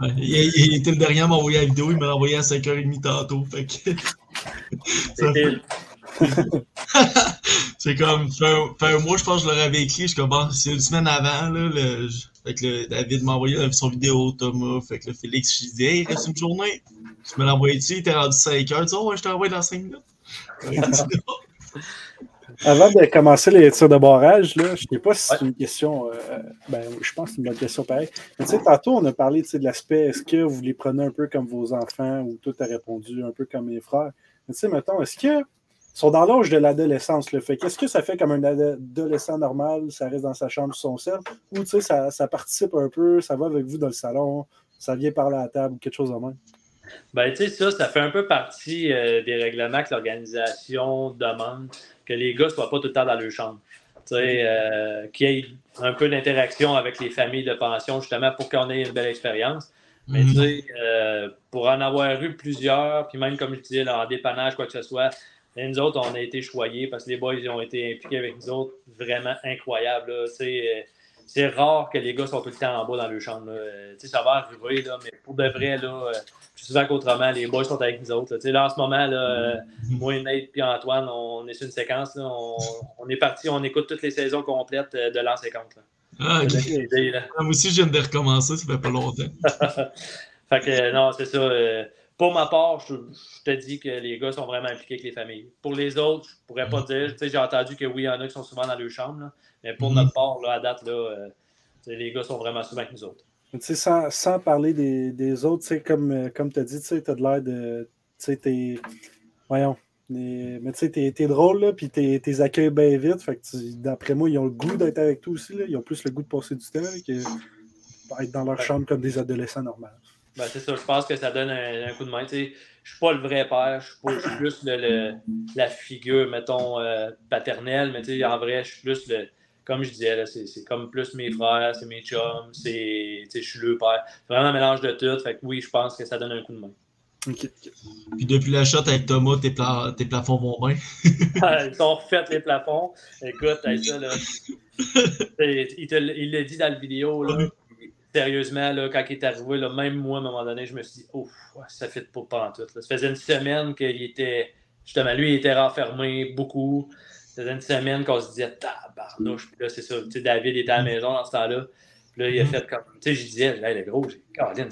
Speaker 1: Ouais, il, il était le dernier à m'envoyer la vidéo. Il m'a envoyé à 5h30 tantôt. Fait que.
Speaker 4: C'est.
Speaker 1: C'est comme, fait un, fait un mois, je pense que je leur avais écrit. Je bon, c'est une semaine avant, là. Le, fait que le, David m'a envoyé son vidéo, Thomas. Fait que le Félix, je lui dis, hey, il reste une journée. Tu me l'as envoyé dessus, il était rendu 5 heures. Tu dis, oh, ouais, je t'ai envoyé dans 5 minutes.
Speaker 2: Avant de commencer les tirs de barrage, là, je ne sais pas si c'est une question. euh, ben, je pense que c'est une bonne question pareil. Mais tu sais, tantôt, on a parlé tu sais, de l'aspect est-ce que vous les prenez un peu comme vos enfants ou tout a répondu un peu comme mes frères. Mais tu sais, mettons, est-ce que sont dans l'âge de l'adolescence, le fait qu'est-ce que ça fait comme un ado- adolescent normal, ça reste dans sa chambre sur son sel, ou tu sais, ça, ça participe un peu, ça va avec vous dans le salon, ça vient parler à la table ou quelque chose de même?
Speaker 4: Ben, tu sais, ça, ça fait un peu partie euh, des règlements que l'organisation demande, que les gars ne soient pas tout le temps dans leur chambre. Tu sais, euh, qu'il y ait un peu d'interaction avec les familles de pension, justement, pour qu'on ait une belle expérience. Mais tu sais, euh, pour en avoir eu plusieurs, puis même comme je disais, là, en dépannage, quoi que ce soit, et nous autres, on a été choyés parce que les boys ils ont été impliqués avec nous autres, vraiment incroyable. euh, C'est rare que les gars sont tout le temps en bas dans chambre. là. Euh, tu sais, ça va arriver, là, mais pour de vrai, là, euh, plus souvent qu'autrement, les boys sont avec nous autres. là. Tu sais, Là, en ce moment, là, euh, moi, Nate et Antoine, on est sur une séquence. là. On, on est parti, on écoute toutes les saisons complètes euh, de l'an 50. là.
Speaker 1: Ah, ok.
Speaker 4: Ça donne une idée, là.
Speaker 1: Moi aussi, je viens de recommencer, ça fait pas longtemps.
Speaker 4: Fait que euh, non, c'est ça. euh, pour ma part, je, je te dis que les gars sont vraiment impliqués avec les familles. Pour les autres, je pourrais pas dire. J'ai entendu que oui, il y en a qui sont souvent dans leur chambre, là, mais pour
Speaker 1: Mhm.
Speaker 4: notre part, là, à date, là, euh, les gars sont vraiment souvent avec nous autres.
Speaker 2: Mais tu sais, sans, sans parler des, des autres, comme, euh, comme tu as dit, tu as de l'air de. T'es. Voyons. Mais, mais tu sais, t'es drôle, là, puis t'es t'es accueilles bien vite. Fait que d'après moi, ils ont le goût d'être avec toi aussi, là. Ils ont plus le goût de passer du temps que être dans leur chambre comme des adolescents normaux.
Speaker 4: Ben, c'est ça, je pense que ça donne un, un coup de main. Tu sais, je suis pas le vrai père, je suis, pas- je suis plus le, le- la figure, mettons, euh, paternelle, mais tu sais, en vrai, je suis plus le. Comme je disais, là, c'est c'est comme plus mes frères, c'est mes chums, c'est. tu sais, Je suis le père. C'est vraiment un mélange de tout. Fait que oui, je pense que ça donne un coup de main.
Speaker 2: OK.
Speaker 1: Puis depuis la shot avec Thomas, tes, pla- tes plafonds vont bien.
Speaker 4: Ils sont refaits les plafonds. Écoute, ça, là. Il te il l'a dit dans la vidéo, là. Sérieusement, là, quand il est arrivé, là, même moi, à un moment donné, je me suis dit, ouf, ça fait pas pantoute. Là. Ça faisait une semaine qu'il était, justement, lui, il était renfermé beaucoup. Ça faisait une semaine qu'on se disait, tabarnouche. Puis là, c'est ça. Tu sais, David était à la maison dans ce temps-là. Puis là, il a fait comme, tu sais, je disais, hey, le gros, j'ai, Caroline,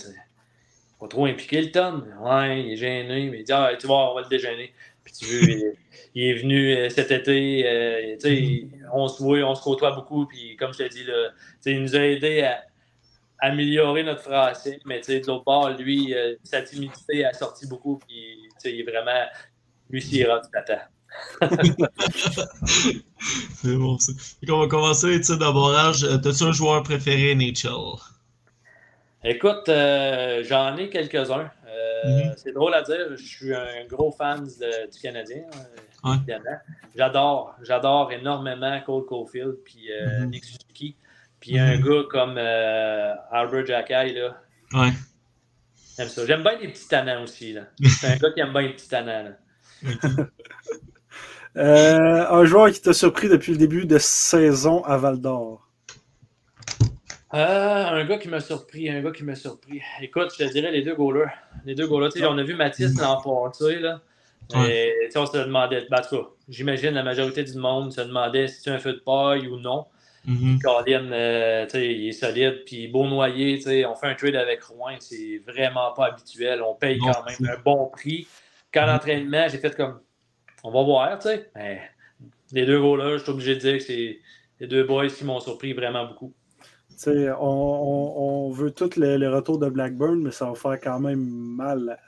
Speaker 4: pas trop impliqué le Tom. Ouais, il est gêné, mais il dit, ah, tu vois, on va le déjeuner. Puis tu veux, il, il est venu euh, cet été, euh, tu sais, on se voit, on se côtoie beaucoup, puis comme je te dis, là, tu sais, il nous a aidé à améliorer notre français, mais tu sais, de l'autre part, lui, euh, sa timidité a sorti beaucoup, puis tu sais, il est vraiment, lui, s'il tata.
Speaker 1: C'est bon, ça. Fait qu'on va commencer les tirs d'abordage. Euh, T'as-tu un joueur préféré, NHL?
Speaker 4: Écoute, euh, j'en ai quelques-uns. Euh,
Speaker 1: Mhm.
Speaker 4: C'est drôle à dire, je suis un gros fan de- du Canadien, euh,
Speaker 1: Ouais.
Speaker 4: évidemment. J'adore, j'adore énormément Cole Caulfield puis
Speaker 1: Mhm.
Speaker 4: Nick Suzuki. Puis un
Speaker 1: Mhm.
Speaker 4: gars comme euh, Albert Jackai, là,
Speaker 1: Ouais.
Speaker 4: j'aime ça. J'aime bien les petits tannants aussi. là. C'est un gars qui aime bien les petits tannants. là.
Speaker 2: Euh, un joueur qui t'a surpris depuis le début de saison à Val d'Or.
Speaker 4: Euh, un gars qui m'a surpris, un gars qui m'a surpris. Écoute, je te dirais les deux goalers. Les deux goalers, tu sais, on a vu Mathis l'an passé, là. Et, tu sais, on se demandait, ben, en tout cas, j'imagine la majorité du monde se demandait si c'est un feu de paille ou non. Colin, euh, sais, il est solide. Puis beau noyer, tu sais, on fait un trade avec Rouen, c'est vraiment pas habituel. On paye
Speaker 1: Non,
Speaker 4: quand même un bon prix. Quand l'entraînement, j'ai fait comme, on va voir, tu sais. Mais les deux goalers, je suis obligé de dire que c'est les deux boys qui m'ont surpris vraiment beaucoup.
Speaker 2: Tu sais, on, on- on veut tout le, le retour de Blackburn, mais ça va faire quand même mal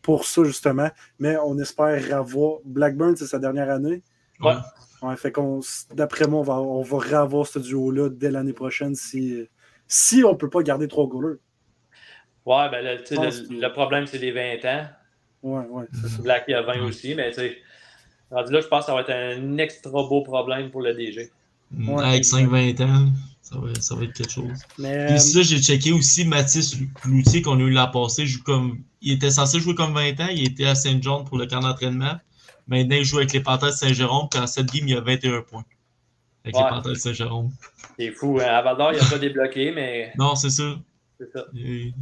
Speaker 2: pour ça, justement. Mais on espère avoir. Blackburn, c'est sa dernière année.
Speaker 4: Ouais.
Speaker 2: Ouais, fait qu'on, d'après moi, on va, on va revoir ce duo-là dès l'année prochaine si, si on ne peut pas garder trois goalers.
Speaker 4: Ouais, ben, le, problème, c'est les 20 ans.
Speaker 2: Ouais, ouais.
Speaker 4: Black, il y a 20 aussi, mais tu sais, rendu là, je pense que ça va être un extra beau problème pour le DG.
Speaker 2: Ouais.
Speaker 1: Avec 5-20 ans, ça va, ça va être quelque chose.
Speaker 2: Mais,
Speaker 1: Puis ça, j'ai checké aussi Mathis Cloutier qu'on a eu l'an passé. joue comme... Il était censé jouer comme 20 ans. Il était à Saint-John pour le camp d'entraînement. Maintenant, il joue avec les Panthers de Saint-Jérôme. Puis en cette game, il a 21 points. Avec
Speaker 4: Ouais.
Speaker 1: les Panthers de Saint-Jérôme.
Speaker 4: C'est fou. Hein? À Val d'Or, il n'a pas débloqué, mais
Speaker 1: Non, c'est ça.
Speaker 4: c'est ça.
Speaker 1: Et-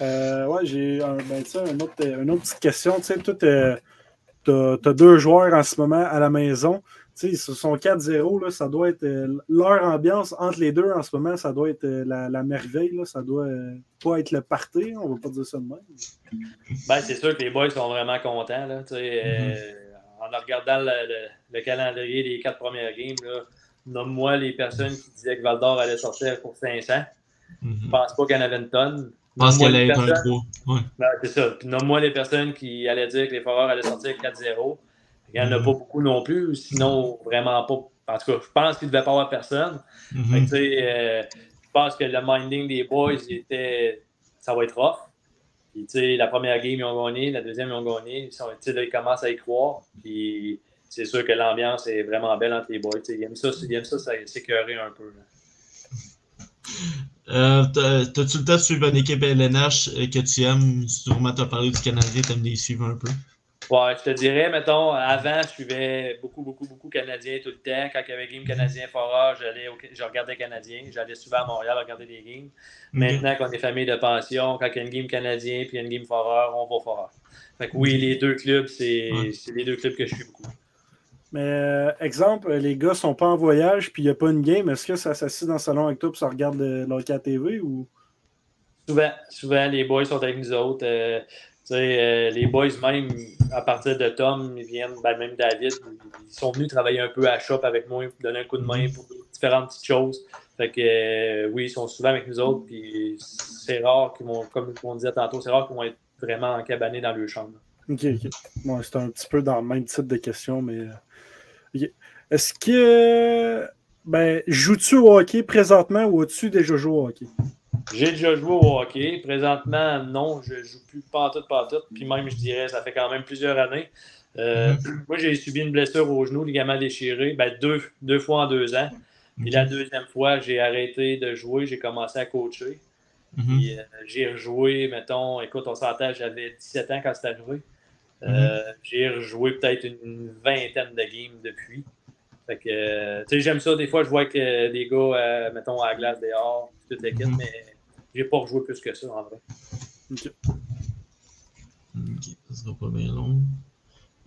Speaker 2: Euh, ouais, j'ai un, ben, un autre, une autre petite question. Tu sais, toi, tu as, deux joueurs en ce moment à la maison. Tu sais, ils sont 4-0. là, Ça doit être. euh, leur ambiance entre les deux en ce moment, ça doit être euh, la, la merveille. Là, ça doit euh, pas être le party. On va pas dire ça de même.
Speaker 4: Ben, c'est sûr que les boys sont vraiment contents. Là, tu sais,
Speaker 1: Mhm.
Speaker 4: euh, en regardant le, le- le calendrier des quatre premières games, là, nomme-moi les personnes qui disaient que Val d'Or allait sortir pour 500.
Speaker 1: Mhm.
Speaker 4: Je pense pas qu'il y en avait une tonne.
Speaker 1: Je pense qu'elle allait être un
Speaker 4: personnes-
Speaker 1: 3. Ouais.
Speaker 4: Ben, c'est ça. Puis nomme-moi les personnes qui allaient dire que les Foreurs allaient sortir 4-0. Il n'y en a pas beaucoup non plus, sinon vraiment pas. En tout cas, je pense qu'il ne devait pas avoir personne. Fait que,
Speaker 1: Mhm.
Speaker 4: euh, je pense que le minding des boys était ça va être rough. Puis, la première game, ils ont gagné, la deuxième, ils ont gagné. Ils, sont, là, ils commencent à y croire. Puis c'est sûr que l'ambiance est vraiment belle entre les boys. Tu sais, Ils aiment ça, ils aiment ça, ça s'écœurer un peu. là.
Speaker 1: Euh, t'as- T'as-tu le temps de suivre une équipe LNH euh, que tu aimes? Sûrement, tu as parlé du Canadien, tu aimes les suivre un peu.
Speaker 4: Ouais, je te dirais, mettons, avant, je suivais beaucoup, beaucoup, beaucoup Canadiens tout le temps. Quand il y avait Game Canadien Forage, j'allais au- je regardais Canadien. J'allais souvent à Montréal regarder des games. Maintenant qu'on est famille de pension, quand il y a une game Canadien puis une game Foreur, on va au Foreur. Fait que oui, les deux clubs, c'est
Speaker 1: Ouais.
Speaker 4: les deux clubs que je suis beaucoup.
Speaker 2: Mais euh, exemple, les gars sont pas en voyage puis il n'y a pas une game. Est-ce que ça s'assied dans le salon avec toi et ça regarde le, le TV ou?
Speaker 4: Souvent, souvent, les boys sont avec nous autres. Euh, euh, les boys, même à partir de Tom, ils viennent, ben, même David, ils sont venus travailler un peu à shop avec moi, donner un coup de main pour différentes petites choses. Fait que euh, oui, ils sont souvent avec nous autres. Puis c'est rare qu'ils vont, comme on disait tantôt, c'est rare qu'ils vont être vraiment encabanés dans leur chambre.
Speaker 2: Ok, ok. Ouais, c'est un petit peu dans le même type de question, mais. euh. Est-ce que. Ben, joues-tu au hockey présentement ou as-tu déjà joué au hockey?
Speaker 4: J'ai déjà joué au hockey. Présentement, non, je joue plus pas tout, pas tout. Puis même, je dirais, ça fait quand même plusieurs années. Euh, Moi, j'ai subi une blessure au genou, ligament déchiré, ben, deux, deux fois en deux ans. Puis la deuxième fois, j'ai arrêté de jouer, j'ai commencé à coacher.
Speaker 1: Mhm.
Speaker 4: Puis, euh, j'ai rejoué, mettons, écoute, on s'entend, j'avais 17 ans quand c'est arrivé. Euh, J'ai rejoué peut-être une vingtaine de games depuis. Fait que, euh, tu sais, j'aime ça. Des fois, je vois que des gars, mettons, à la glace dehors, toute l'équipe,
Speaker 1: Mhm.
Speaker 4: mais j'ai pas rejoué plus que ça, en vrai.
Speaker 2: Ok.
Speaker 1: Ok, ça sera pas bien long.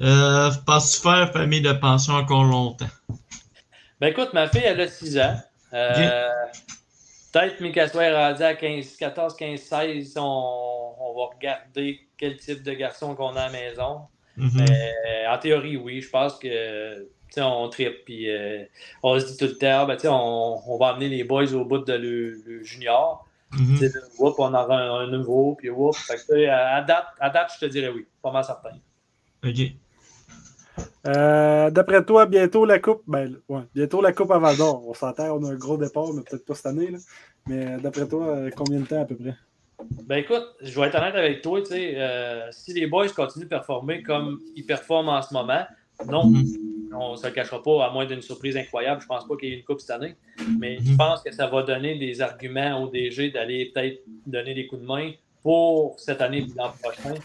Speaker 1: Euh, Penses-tu faire famille de pension encore longtemps?
Speaker 4: Ben écoute, ma fille, elle a 6 ans. Euh, Peut-être soit rendu à 15, 14, 15, 16. On, on va regarder quel type de garçon qu'on a à la maison. Mais en théorie, oui, je pense que tu sais, on tripe puis euh, on se dit tout le temps, ben, tu sais, on, on va amener les boys au bout de le, le junior.
Speaker 1: Mhm.
Speaker 4: Whoop, on aura un, un nouveau, puis whoop. Fait que, à, date, à date, je te dirais oui, pas mal certain.
Speaker 1: Ok.
Speaker 2: Euh, D'après toi, bientôt la coupe. Ben, ouais, bientôt la coupe à. On s'entend, on a un gros départ, mais peut-être pas cette année. Là. Mais euh, d'après toi, euh, combien de temps à peu près?
Speaker 4: Ben écoute, je vais être honnête avec toi, tu sais, euh, si les boys continuent de performer comme ils performent en ce moment, non,
Speaker 1: Mhm.
Speaker 4: On ne se le cachera pas, à moins d'une surprise incroyable. Je pense pas qu'il y ait une coupe cette année. Mais je
Speaker 1: Mhm.
Speaker 4: pense que ça va donner des arguments au DG d'aller peut-être donner des coups de main pour cette année et l'an prochain.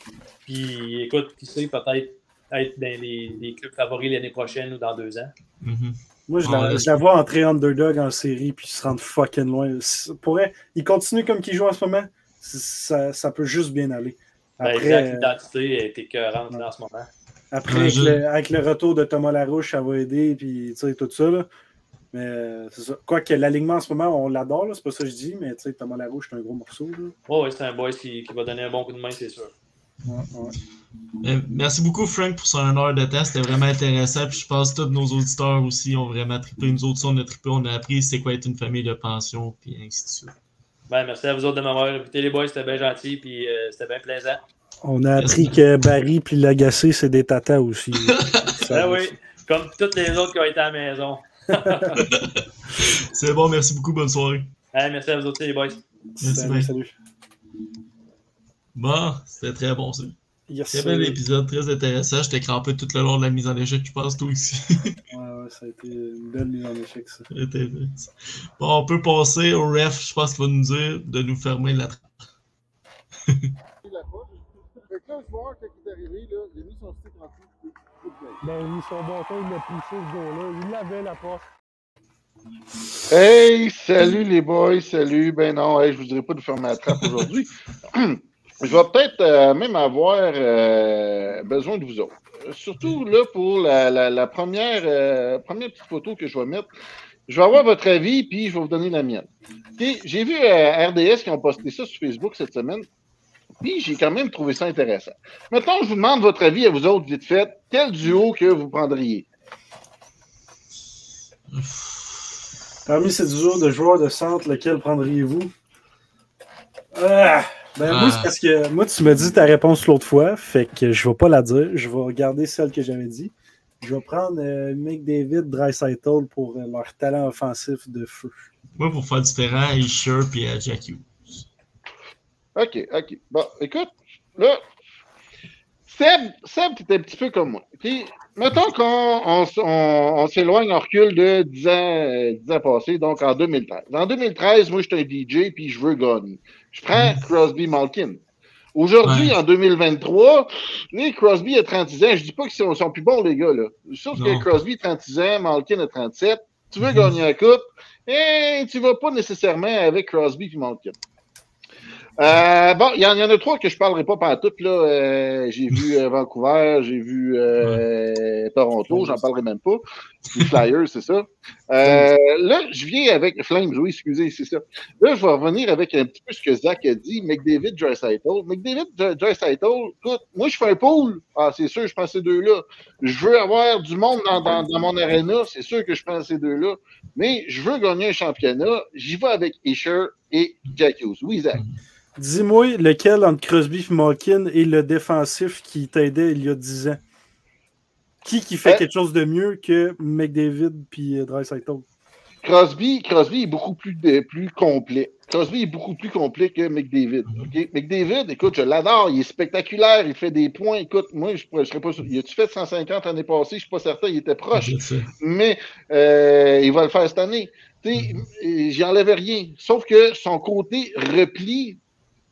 Speaker 4: Puis écoute, qui sait, peut-être être dans les, les clubs favoris l'année prochaine ou dans deux ans.
Speaker 1: Mhm.
Speaker 2: Moi, je, la, je la vois entrer underdog en série puis se rendre fucking loin. Pour elle, il continue comme qu'il joue en ce moment. Ça, ça peut juste bien aller.
Speaker 4: Ben,
Speaker 2: Après,
Speaker 4: exact,
Speaker 2: euh,
Speaker 4: l'identité est écœurante en ce moment.
Speaker 2: Après
Speaker 1: Ouais,
Speaker 2: avec, le, avec le retour de Thomas Larouche, ça va aider, puis tu sais, tout ça. Là. Mais euh, c'est ça. Quoique l'alignement en ce moment, on l'adore, là, c'est pas ça que je dis, mais tu sais, Thomas Larouche, c'est un gros morceau. Là.
Speaker 4: Oh, oui, c'est un boy qui, qui va donner un bon coup de main, c'est sûr.
Speaker 2: Ouais, ouais.
Speaker 1: Euh, Merci beaucoup, Frank, pour son heure de temps. C'était vraiment intéressant. Puis je pense que tous nos auditeurs aussi ont vraiment trippé. Nous autres, on a trippé. On a appris c'est quoi être une famille de pension, puis ainsi de suite.
Speaker 4: Ben, merci à vous autres de m'avoir invité, les boys. C'était bien gentil, puis euh, c'était bien plaisant.
Speaker 2: On a appris que Barry puis Lagacé, c'est des tatas aussi. Ça-
Speaker 4: Ben oui, comme toutes les autres qui ont été à la maison.
Speaker 1: C'est bon, merci beaucoup. Bonne soirée.
Speaker 4: Merci à vous autres, les boys.
Speaker 1: Merci
Speaker 2: Salut, salut.
Speaker 1: Bon, c'était très bon, ça.
Speaker 2: Yes,
Speaker 1: Très bel épisode, très intéressant. J'étais crampé tout le long de la mise en échec, je pense, toi aussi.
Speaker 2: Ouais, ouais, ça a été une belle mise en échec, ça.
Speaker 1: C'était- bon, on peut passer au ref, je pense qu'il va nous dire de nous fermer la
Speaker 10: Fait là, quand il est arrivé, là, il a mis son stick en dessous.
Speaker 2: Ben oui, son bâton, il l'a poussé ce gars-là. Il l'avait la porte.
Speaker 10: Hey, salut les boys, salut. Ben non, hey, je vous dirais pas de fermer la trappe aujourd'hui. je vais peut-être euh, même avoir euh, besoin de vous autres. Surtout là pour la, la- la première, euh, première petite photo que je vais mettre. Je vais avoir votre avis, puis je vais vous donner la mienne. J'ai vu euh, RDS qui ont posté ça sur Facebook cette semaine. Puis j'ai quand même trouvé ça intéressant. Maintenant, je vous demande votre avis à vous autres, vite fait. Quel duo que vous prendriez?
Speaker 2: Parmi ces duos de joueurs de centre, lequel prendriez-vous? Ah! Ben
Speaker 1: Ah.
Speaker 2: moi, c'est parce que moi, tu m'as dit ta réponse l'autre fois, fait que je vais pas la dire. Je vais regarder celle que j'avais dit. Je vais prendre euh, McDavid, Dreisaitl pour euh, leur talent offensif de feu.
Speaker 1: Moi, pour faire différent, à Isher puis à Jack Hughes.
Speaker 10: OK, OK. Bon, écoute, là, Seb, Seb, t'es un petit peu comme moi. Puis, mettons qu'on on, s- on- on s'éloigne, on recule de 10 ans, 10 ans passés, donc en 2013. En 2013, moi, je suis un DJ, puis je veux gagner. Je prends Crosby Malkin. Aujourd'hui,
Speaker 1: Ouais.
Speaker 10: en 2023, les Crosby a 36 ans. Je dis pas qu'ils sont, sont plus bons, les gars, là. Sauf
Speaker 1: Non.
Speaker 10: que Crosby a 36 ans, Malkin a 37. Tu veux
Speaker 1: Mhm.
Speaker 10: gagner la coupe, et tu vas pas nécessairement avec Crosby et Malkin. Euh, bon, il y, y en a trois que je parlerai pas par toutes. Là. Euh, j'ai vu euh, Vancouver, j'ai vu euh, Toronto, j'en parlerai même pas. Les Flyers, c'est ça. Euh, là, je viens avec Flames, oui, excusez, c'est ça. Là, je vais revenir avec un petit peu ce que Zach a dit, McDavid, Dreisaitl. McDavid, Dre- Dreisaitl, écoute, moi, je fais un pool. Ah, c'est sûr, je prends ces deux-là. Je veux avoir du monde dans, dans, dans mon arena, c'est sûr que je prends ces deux-là. Mais je veux gagner un championnat, j'y vais avec Isher et Jack Hughes. Oui, Zach.
Speaker 2: Dis-moi lequel entre Crosby et Malkin est le défensif qui t'aidait il y a 10 ans? Qui qui fait
Speaker 10: Euh.
Speaker 2: quelque chose de mieux que McDavid puis Dreisaitl?
Speaker 10: Crosby, Crosby est beaucoup plus, complet. Crosby est beaucoup plus complet que McDavid. ok? McDavid, écoute, je l'adore, il est spectaculaire, il fait des points. Écoute, moi, je ne serais pas sûr. Il a-tu fait 150 l'année passée? Je ne suis pas certain, il était proche. Mais euh, il va le faire cette année. Tu sais, euh, J'y enlève rien. Sauf que son côté repli,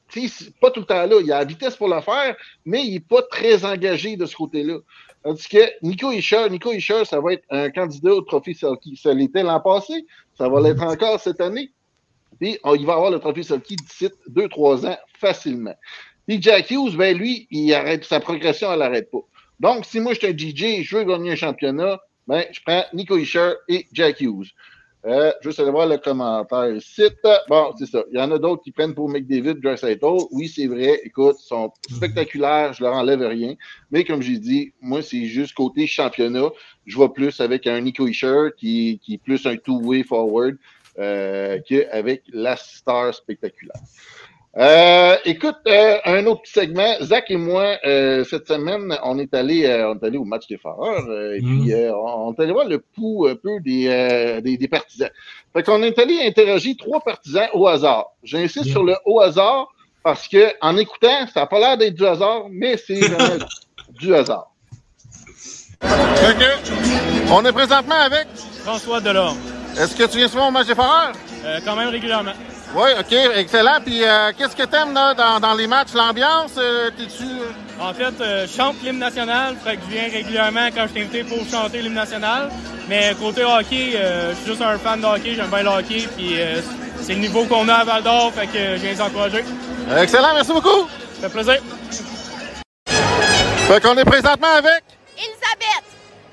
Speaker 10: tu sais, c'est pas tout le temps là. Il a la vitesse pour le faire, mais il n'est pas très engagé de ce côté-là. Tandis que Nico Isher, Nico Isher, ça va être un candidat au trophée Selkie. Ça l'était l'an passé, ça va l'être encore cette année. Puis on- il va avoir le trophée Selkie d'ici 2-3 ans facilement. Puis Jack Hughes, ben lui, il arrête sa progression, elle n'arrête pas. Donc, si moi je suis un DJ, je veux gagner un championnat, ben, je prends Nico Isher et Jack Hughes. Euh, juste aller voir le commentaire ici. Bon, c'est ça. Il y en a d'autres qui prennent pour McDavid, Dreisaitl. Oui, c'est vrai. Écoute, ils sont spectaculaires. Je leur enlève rien. Mais comme j'ai dit, moi, c'est juste côté championnat. Je vois plus avec un Nico Isher qui, qui est plus un two-way forward euh, qu'avec la star spectaculaire. Euh, écoute, euh, un autre petit segment. Zach et moi, euh, cette semaine, on est allé, euh, on est allé au match des Foreurs, euh, et
Speaker 1: Mm.
Speaker 10: puis euh, on, on est allé voir le pouls un peu des, euh, des, des partisans. Fait qu'on est allé interroger trois partisans au hasard. J'insiste
Speaker 1: Bien.
Speaker 10: sur le au hasard parce que en écoutant, ça n'a pas l'air d'être du hasard, mais c'est du hasard. On est présentement avec.
Speaker 11: François Delorme.
Speaker 10: Est-ce que tu viens souvent au match des Foreurs?
Speaker 11: Euh, quand même régulièrement.
Speaker 10: Oui, OK, excellent. Puis euh, qu'est-ce que t'aimes là, dans, dans les matchs, l'ambiance? euh, T'es-tu... euh,
Speaker 11: En fait, euh, je chante l'hymne national, fait que je viens régulièrement quand je suis invité pour chanter l'hymne national. Mais côté hockey, euh, je suis juste un fan de hockey, j'aime bien le hockey, puis euh, c'est le niveau qu'on a à Val d'Or, fait que je viens les encourager.
Speaker 10: Excellent, merci beaucoup.
Speaker 11: Ça fait plaisir.
Speaker 10: Fait qu'on est présentement avec?
Speaker 12: Elisabeth!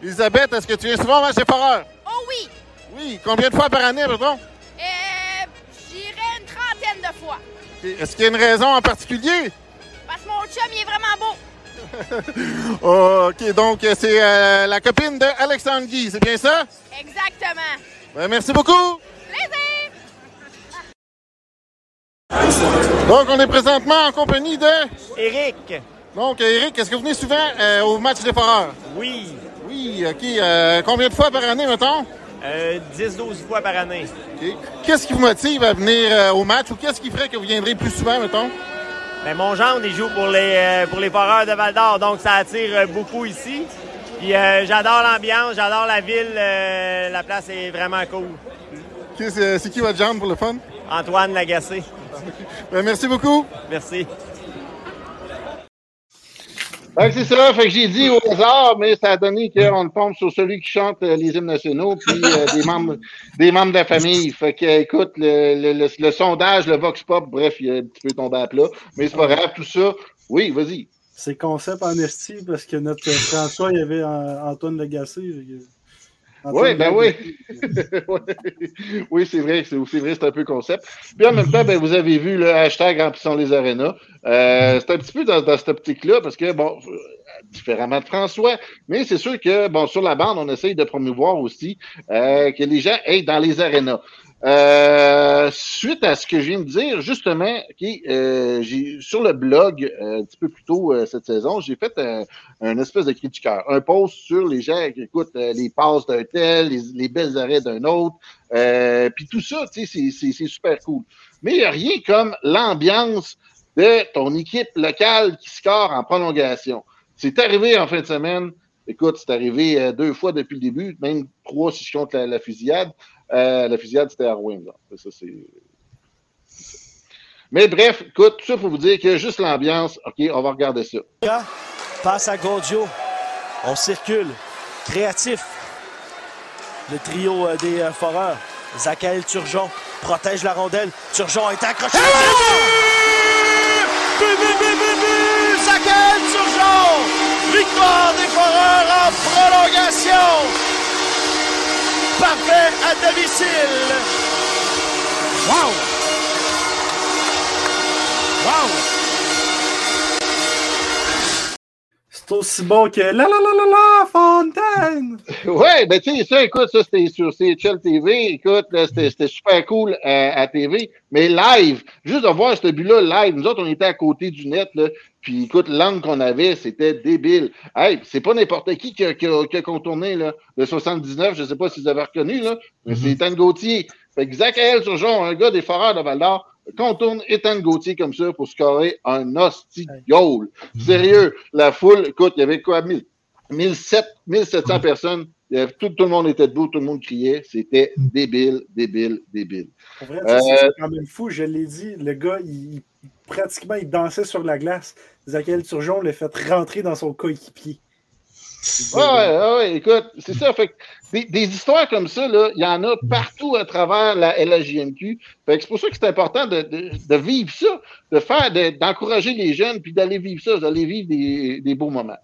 Speaker 10: Elisabeth. Est-ce que tu viens souvent au match des Foreurs?
Speaker 12: Oh oui!
Speaker 10: Oui. Combien de fois par année, pardon?
Speaker 12: De fois.
Speaker 10: Est-ce qu'il y a une raison en particulier?
Speaker 12: Parce que mon chum, il est vraiment beau.
Speaker 10: Oh, OK, donc c'est euh, la copine de Alexandre Guy, c'est bien ça?
Speaker 12: Exactement.
Speaker 10: Ben, merci beaucoup.
Speaker 12: Plaisir!
Speaker 10: Donc, on est présentement en compagnie de...
Speaker 13: Eric.
Speaker 10: Donc, Eric, est-ce que vous venez souvent euh, au match des Foreurs?
Speaker 13: Oui.
Speaker 10: Oui, OK. Euh, combien de fois par année, mettons?
Speaker 13: Euh, 10-12 fois par année.
Speaker 10: Qu'est-ce qui vous motive à venir euh, au match ou qu'est-ce qui ferait que vous viendrez plus souvent, mettons?
Speaker 13: Ben, mon gendre, il joue pour les, euh, pour les foreurs de Val d'Or, donc ça attire euh, beaucoup ici. Puis euh, j'adore l'ambiance, j'adore la ville, euh, la place est vraiment cool.
Speaker 10: C'est qui votre jambe pour le fun?
Speaker 13: Antoine Lagacé.
Speaker 10: Ben, merci beaucoup.
Speaker 13: Merci.
Speaker 10: Que c'est ça, fait que j'ai dit au hasard, mais ça a donné qu'on tombe sur celui qui chante euh, les hymnes nationaux, puis euh, des membres des membres de la famille. Fait que, écoute, le, le, le, sondage, le Vox Pop, bref, il a un petit peu tombé à plat. Mais c'est pas grave, tout ça. Oui, vas-y.
Speaker 2: C'est concept en parce que notre François, il y avait euh, Antoine Lagacé. Euh,
Speaker 10: Oui, ben oui. Oui, c'est vrai, c'est vrai, c'est un peu concept. Puis en même temps, ben, vous avez vu le hashtag remplissons les arénas. Euh, c'est un petit peu dans, dans cette optique-là, parce que bon, différemment de François, mais c'est sûr que bon, sur la bande, on essaye de promouvoir aussi euh, que les gens aillent dans les arénas. Euh, suite à ce que je viens de dire, justement, euh, j'ai sur le blog euh, un petit peu plus tôt euh, cette saison, j'ai fait un, espèce de cri du cœur, un post sur les gens qui écoutent les passes d'un tel, les, les belles arrêts d'un autre, puis tout ça, tu sais, c'est- super cool. Mais il n'y a rien comme l'ambiance de ton équipe locale qui score en prolongation. C'est arrivé en fin de semaine. Écoute, c'est arrivé deux fois depuis le début, même trois si je compte la fusillade. Euh, la fusillade, c'était à Rouen. là. Ça, c'est. Mais bref, écoute, tout ça pour vous dire que juste l'ambiance, OK, on va regarder ça.
Speaker 14: Passe à Godio. On circule. Créatif. Le trio euh, des euh, foreurs. Zachary Turgeon protège la rondelle. Turgeon est accroché. Parfait à domicile. Wow! Wow!
Speaker 2: Aussi bon que la la la la la Fontaine!
Speaker 10: Ouais, ben tu sais, ça, écoute, ça c'était sur CHL TV, écoute, c'était super cool euh, à TV, mais live, juste de voir ce but-là live, nous autres, on était à côté du net, là, puis écoute, l'angle qu'on avait, c'était débile. Hey, c'est pas n'importe qui qui a, qui, a, qui a contourné, là, le 79, je sais pas si vous avez reconnu, là, mais c'est Ethan Gauthier. Fait que Zach Turgeon, un gars des Foreurs de Val-d'Or, contourne Ethan Gauthier comme ça pour scorer un hostie goal. Sérieux, la foule, écoute, il y avait quoi, 1000 1700, 1700 personnes. Il y avait- tout, tout le monde était debout, tout le monde criait. C'était débile, débile, débile.
Speaker 2: Pour vrai, c'est
Speaker 10: Euh,
Speaker 2: c'est quand même fou, je l'ai dit. Le gars, il, il- pratiquement, il dansait sur la glace. Zachary Turgeon l'a fait rentrer dans son coéquipier.
Speaker 10: Ouais, ouais, écoute, c'est ça. Fait que des, des histoires comme ça, là, il y en a partout à travers la LHJMQ. Fait que c'est pour ça que c'est important de, de, de vivre ça, de faire, de- d'encourager les jeunes, puis d'aller vivre ça, d'aller vivre des, des beaux moments.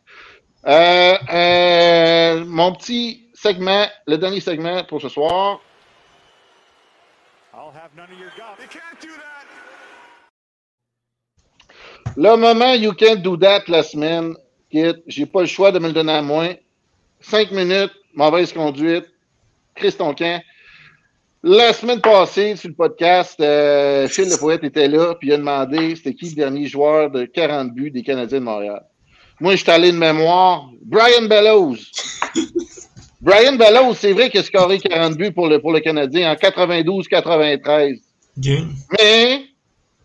Speaker 10: Euh, euh, mon petit segment, le dernier segment pour ce soir. Le moment You Can't Do That la semaine, J'ai pas le choix de me le donner à moi. Cinq minutes, mauvaise conduite, Chris ton camp. La semaine passée, sur le podcast, euh, Phil Le Poète était là, puis il a demandé c'était qui le dernier joueur de 40 buts des Canadiens de Montréal. Moi, je suis allé de mémoire. Brian Bellows. Brian Bellows, c'est vrai qu'il a scoré 40 buts pour le, pour le Canadien en 92-93. Mais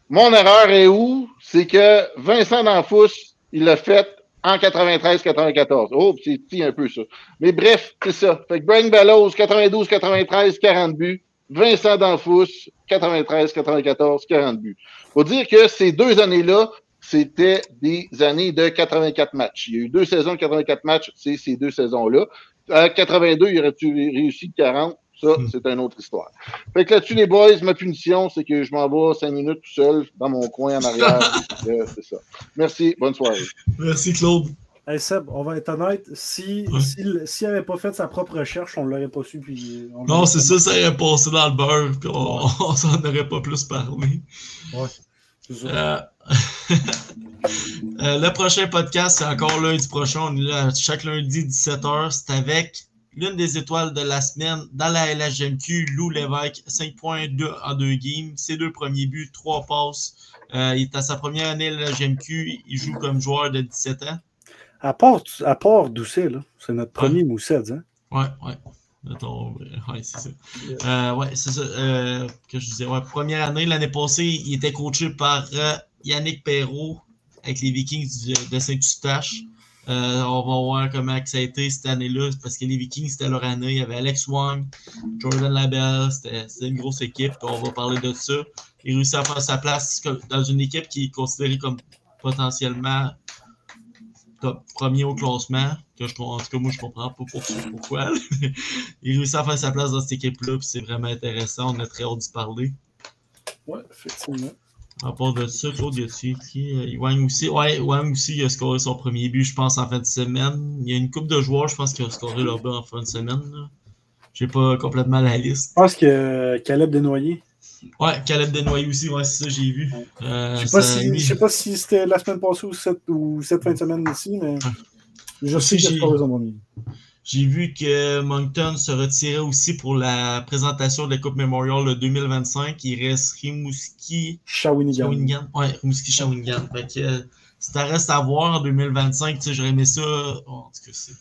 Speaker 10: mon erreur est où? C'est que Vincent D'Anfous, il l'a fait en 93-94. Oh, c'est petit un peu ça. Mais bref, c'est ça. Fait que Brian Bellows, 92-93, 40 buts. Vincent Danfous, 93, 94, 40 buts. Faut dire que ces deux années-là, c'était des années de 84 matchs. Il y a eu deux saisons de 84 matchs, c'est ces deux saisons-là. À 82, il aurait-tu réussi 40? Ça, c'est une autre histoire. Fait que là-dessus, les boys, ma punition, c'est que je m'en vais cinq minutes tout seul dans mon coin en arrière. Euh, c'est ça. Merci, bonne soirée.
Speaker 1: Merci, Claude.
Speaker 2: Hey Seb, on va être honnête, si, s'il n'avait pas fait sa propre recherche, on ne l'aurait pas su. Puis on
Speaker 1: Non, c'est ça, ça aurait passé dans le beurre, puis on, on s'en aurait pas plus parlé.
Speaker 2: Ouais, c'est ça.
Speaker 1: Euh, euh, le prochain podcast, c'est encore lundi prochain. On est là chaque lundi, 17h. C'est avec l'une des étoiles de la semaine dans la LHMQ, Lou Lévesque, 5.2 en deux games. Ses deux premiers buts, trois passes. Euh, il est à sa première année à la LHMQ. Il joue comme joueur de 17 ans.
Speaker 2: À part, à part Doucet, là, c'est notre premier Moussed. Hein?
Speaker 1: Ouais, ouais. Euh, ouais, c'est ça. Euh, ouais, c'est ça. euh, que je disais. Ouais, première année, l'année passée, il était coaché par Yannick Perrault avec les Vikings de Saint-Eustache. Euh, on va voir comment ça a été cette année-là, parce que les Vikings, c'était leur année. Il y avait Alex Wang, Jordan Labelle, c'était une grosse équipe. On va parler de ça. Il réussit à faire sa place dans une équipe qui est considérée comme potentiellement top premier au classement. Que je, en tout cas, moi, je comprends pas pour- pourquoi. il réussit à faire sa place dans cette équipe-là, c'est vraiment intéressant. On a très hâte d'y parler.
Speaker 2: Ouais, effectivement.
Speaker 1: À part de ça, Claude, y a-tu qui euh, Wang aussi? Ouais, Wang aussi, il a scoré son premier but, je pense, en fin de semaine. Il y a une coupe de joueurs, je pense, qui a scoré leur but en fin de semaine. là. J'ai pas complètement la liste.
Speaker 2: Je pense que Caleb Desnoyers.
Speaker 1: Ouais, Caleb Desnoyers aussi, ouais, c'est ça, j'ai vu. Euh,
Speaker 2: Je sais si, je sais pas si c'était la semaine passée ou cette, ou cette fin de semaine ici, mais je sais
Speaker 1: Aussi,
Speaker 2: a
Speaker 1: j'ai-
Speaker 2: scoré son premier.
Speaker 1: J'ai vu que Moncton se retirait aussi pour la présentation de la Coupe Memorial de 2025. Il reste Rimouski.
Speaker 2: Shawinigan.
Speaker 1: Shawinigan. Ouais, Rimouski Shawinigan. Fait que euh, ça reste à voir en 2025. Tu sais, j'aurais aimé ça. oh, en tout cas, c'est.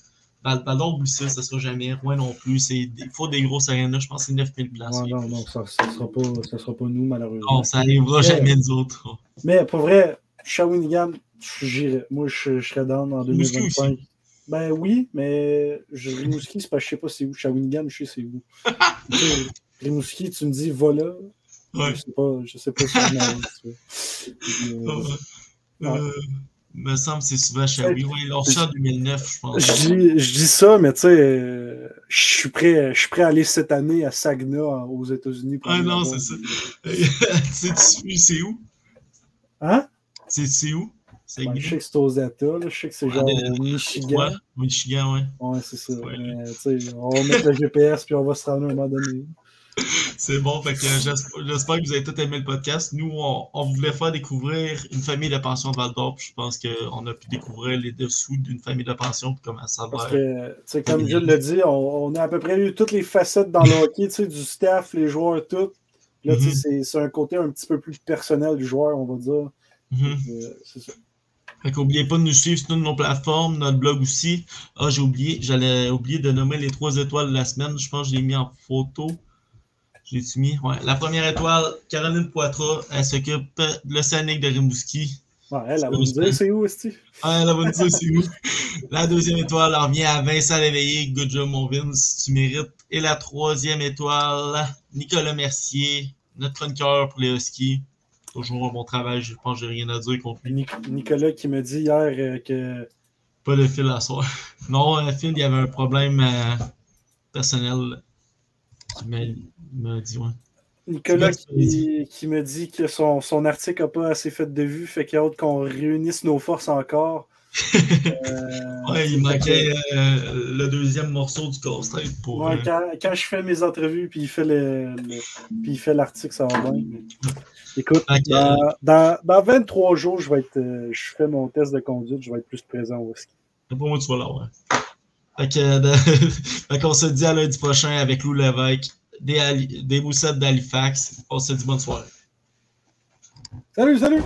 Speaker 1: Valdor, oublie ça, ça sera jamais. Rouen non plus. Il faut des grosses arénas. Je pense que c'est 9000 places.
Speaker 2: Ouais, non, non, ça ne sera, pas- ça sera pas nous, malheureusement.
Speaker 1: Non, ça arrivera
Speaker 2: Mais-
Speaker 1: jamais nous autres.
Speaker 2: Mais pour vrai, Shawinigan, j'irais. Moi, je, je serais down en
Speaker 1: Rimouski
Speaker 2: 2025. Ben oui, mais je, Rimouski, c'est parce que je sais pas c'est où. Shawinigan, je sais c'est où. Rimouski, tu me dis, va là.
Speaker 1: Ouais.
Speaker 2: Je sais pas, je sais pas si vois.
Speaker 1: Euh,
Speaker 2: Ouais.
Speaker 1: euh, me semble que c'est souvent Shawi. Reçu en 2009, je pense.
Speaker 2: Je dis, je dis ça, mais tu sais, je suis prêt, je suis prêt à aller cette année à Saginaw en- aux États-Unis.
Speaker 1: Ah non, c'est ça. C'est- c'est où?
Speaker 2: Hein?
Speaker 1: C'est où?
Speaker 2: Je sais que c'est aux États, là. je sais que c'est genre au Michigan.
Speaker 1: Ouais, Michigan, ouais.
Speaker 2: Ouais, c'est ça. Mais, on va mettre le GPS puis on va se rendre à un moment donné.
Speaker 1: C'est bon, fait que j'espère que vous avez tous aimé le podcast. Nous, on, on voulait faire découvrir une famille de pension de Val d'Or, je pense qu'on a pu découvrir les dessous d'une famille de pension, comment ça
Speaker 2: Parce
Speaker 1: va.
Speaker 2: que, comme Jules l'a dit, on, on a à peu près eu toutes les facettes dans le hockey, tu sais, du staff, les joueurs, tout. Là, tu sais,
Speaker 1: Mhm.
Speaker 2: c'est- c'est un côté un petit peu plus personnel du joueur, on va dire.
Speaker 1: Mhm.
Speaker 2: Euh, c'est ça.
Speaker 1: Fait qu'oubliez pas de nous suivre sur toutes nos plateformes, notre blog aussi. Ah, j'ai oublié, j'allais oublier de nommer les trois étoiles de la semaine. Je pense que je l'ai mis en photo. Je l'ai-tu mis? Ouais. La première étoile, Caroline Poitras, elle s'occupe de l'Océanique de Rimouski.
Speaker 2: Ouais, elle, va nous dire c'est où, Steve?
Speaker 1: Ah, elle va nous dire c'est où. La deuxième étoile, elle revient à Vincent Léveillé. Good job, mon Vince, tu mérites. Et la troisième étoile, Nicolas Mercier, notre chroniqueur pour les Huskies. Toujours bon travail, je pense que j'ai rien à dire contre lui.
Speaker 2: Nic- Nicolas qui me dit hier euh, que.
Speaker 1: Pas de fil à soir. Non, euh, Phil, il y avait un problème euh, personnel. Il m'a- il m'a dit, ouais.
Speaker 2: Nicolas qui, qui me dit que son, son article n'a pas assez fait de vues, fait qu'il y a hâte qu'on réunisse nos forces encore. Euh,
Speaker 1: Ouais, il manquait euh, le deuxième morceau du casse-tête pour.
Speaker 2: Ouais, quand, quand je fais mes entrevues puis il fait le, le- l'article, ça va bien. mais- Écoute,
Speaker 1: Ok.
Speaker 2: dans, dans, dans 23 jours, je vais être euh, je fais mon test de conduite, je vais être plus présent au ski.
Speaker 1: Pas moi tu vas l'avoir. Fait qu'on se dit à lundi prochain avec Lou Lévesque, des, des moussettes d'Halifax. On se dit bonne soirée.
Speaker 2: Salut, salut!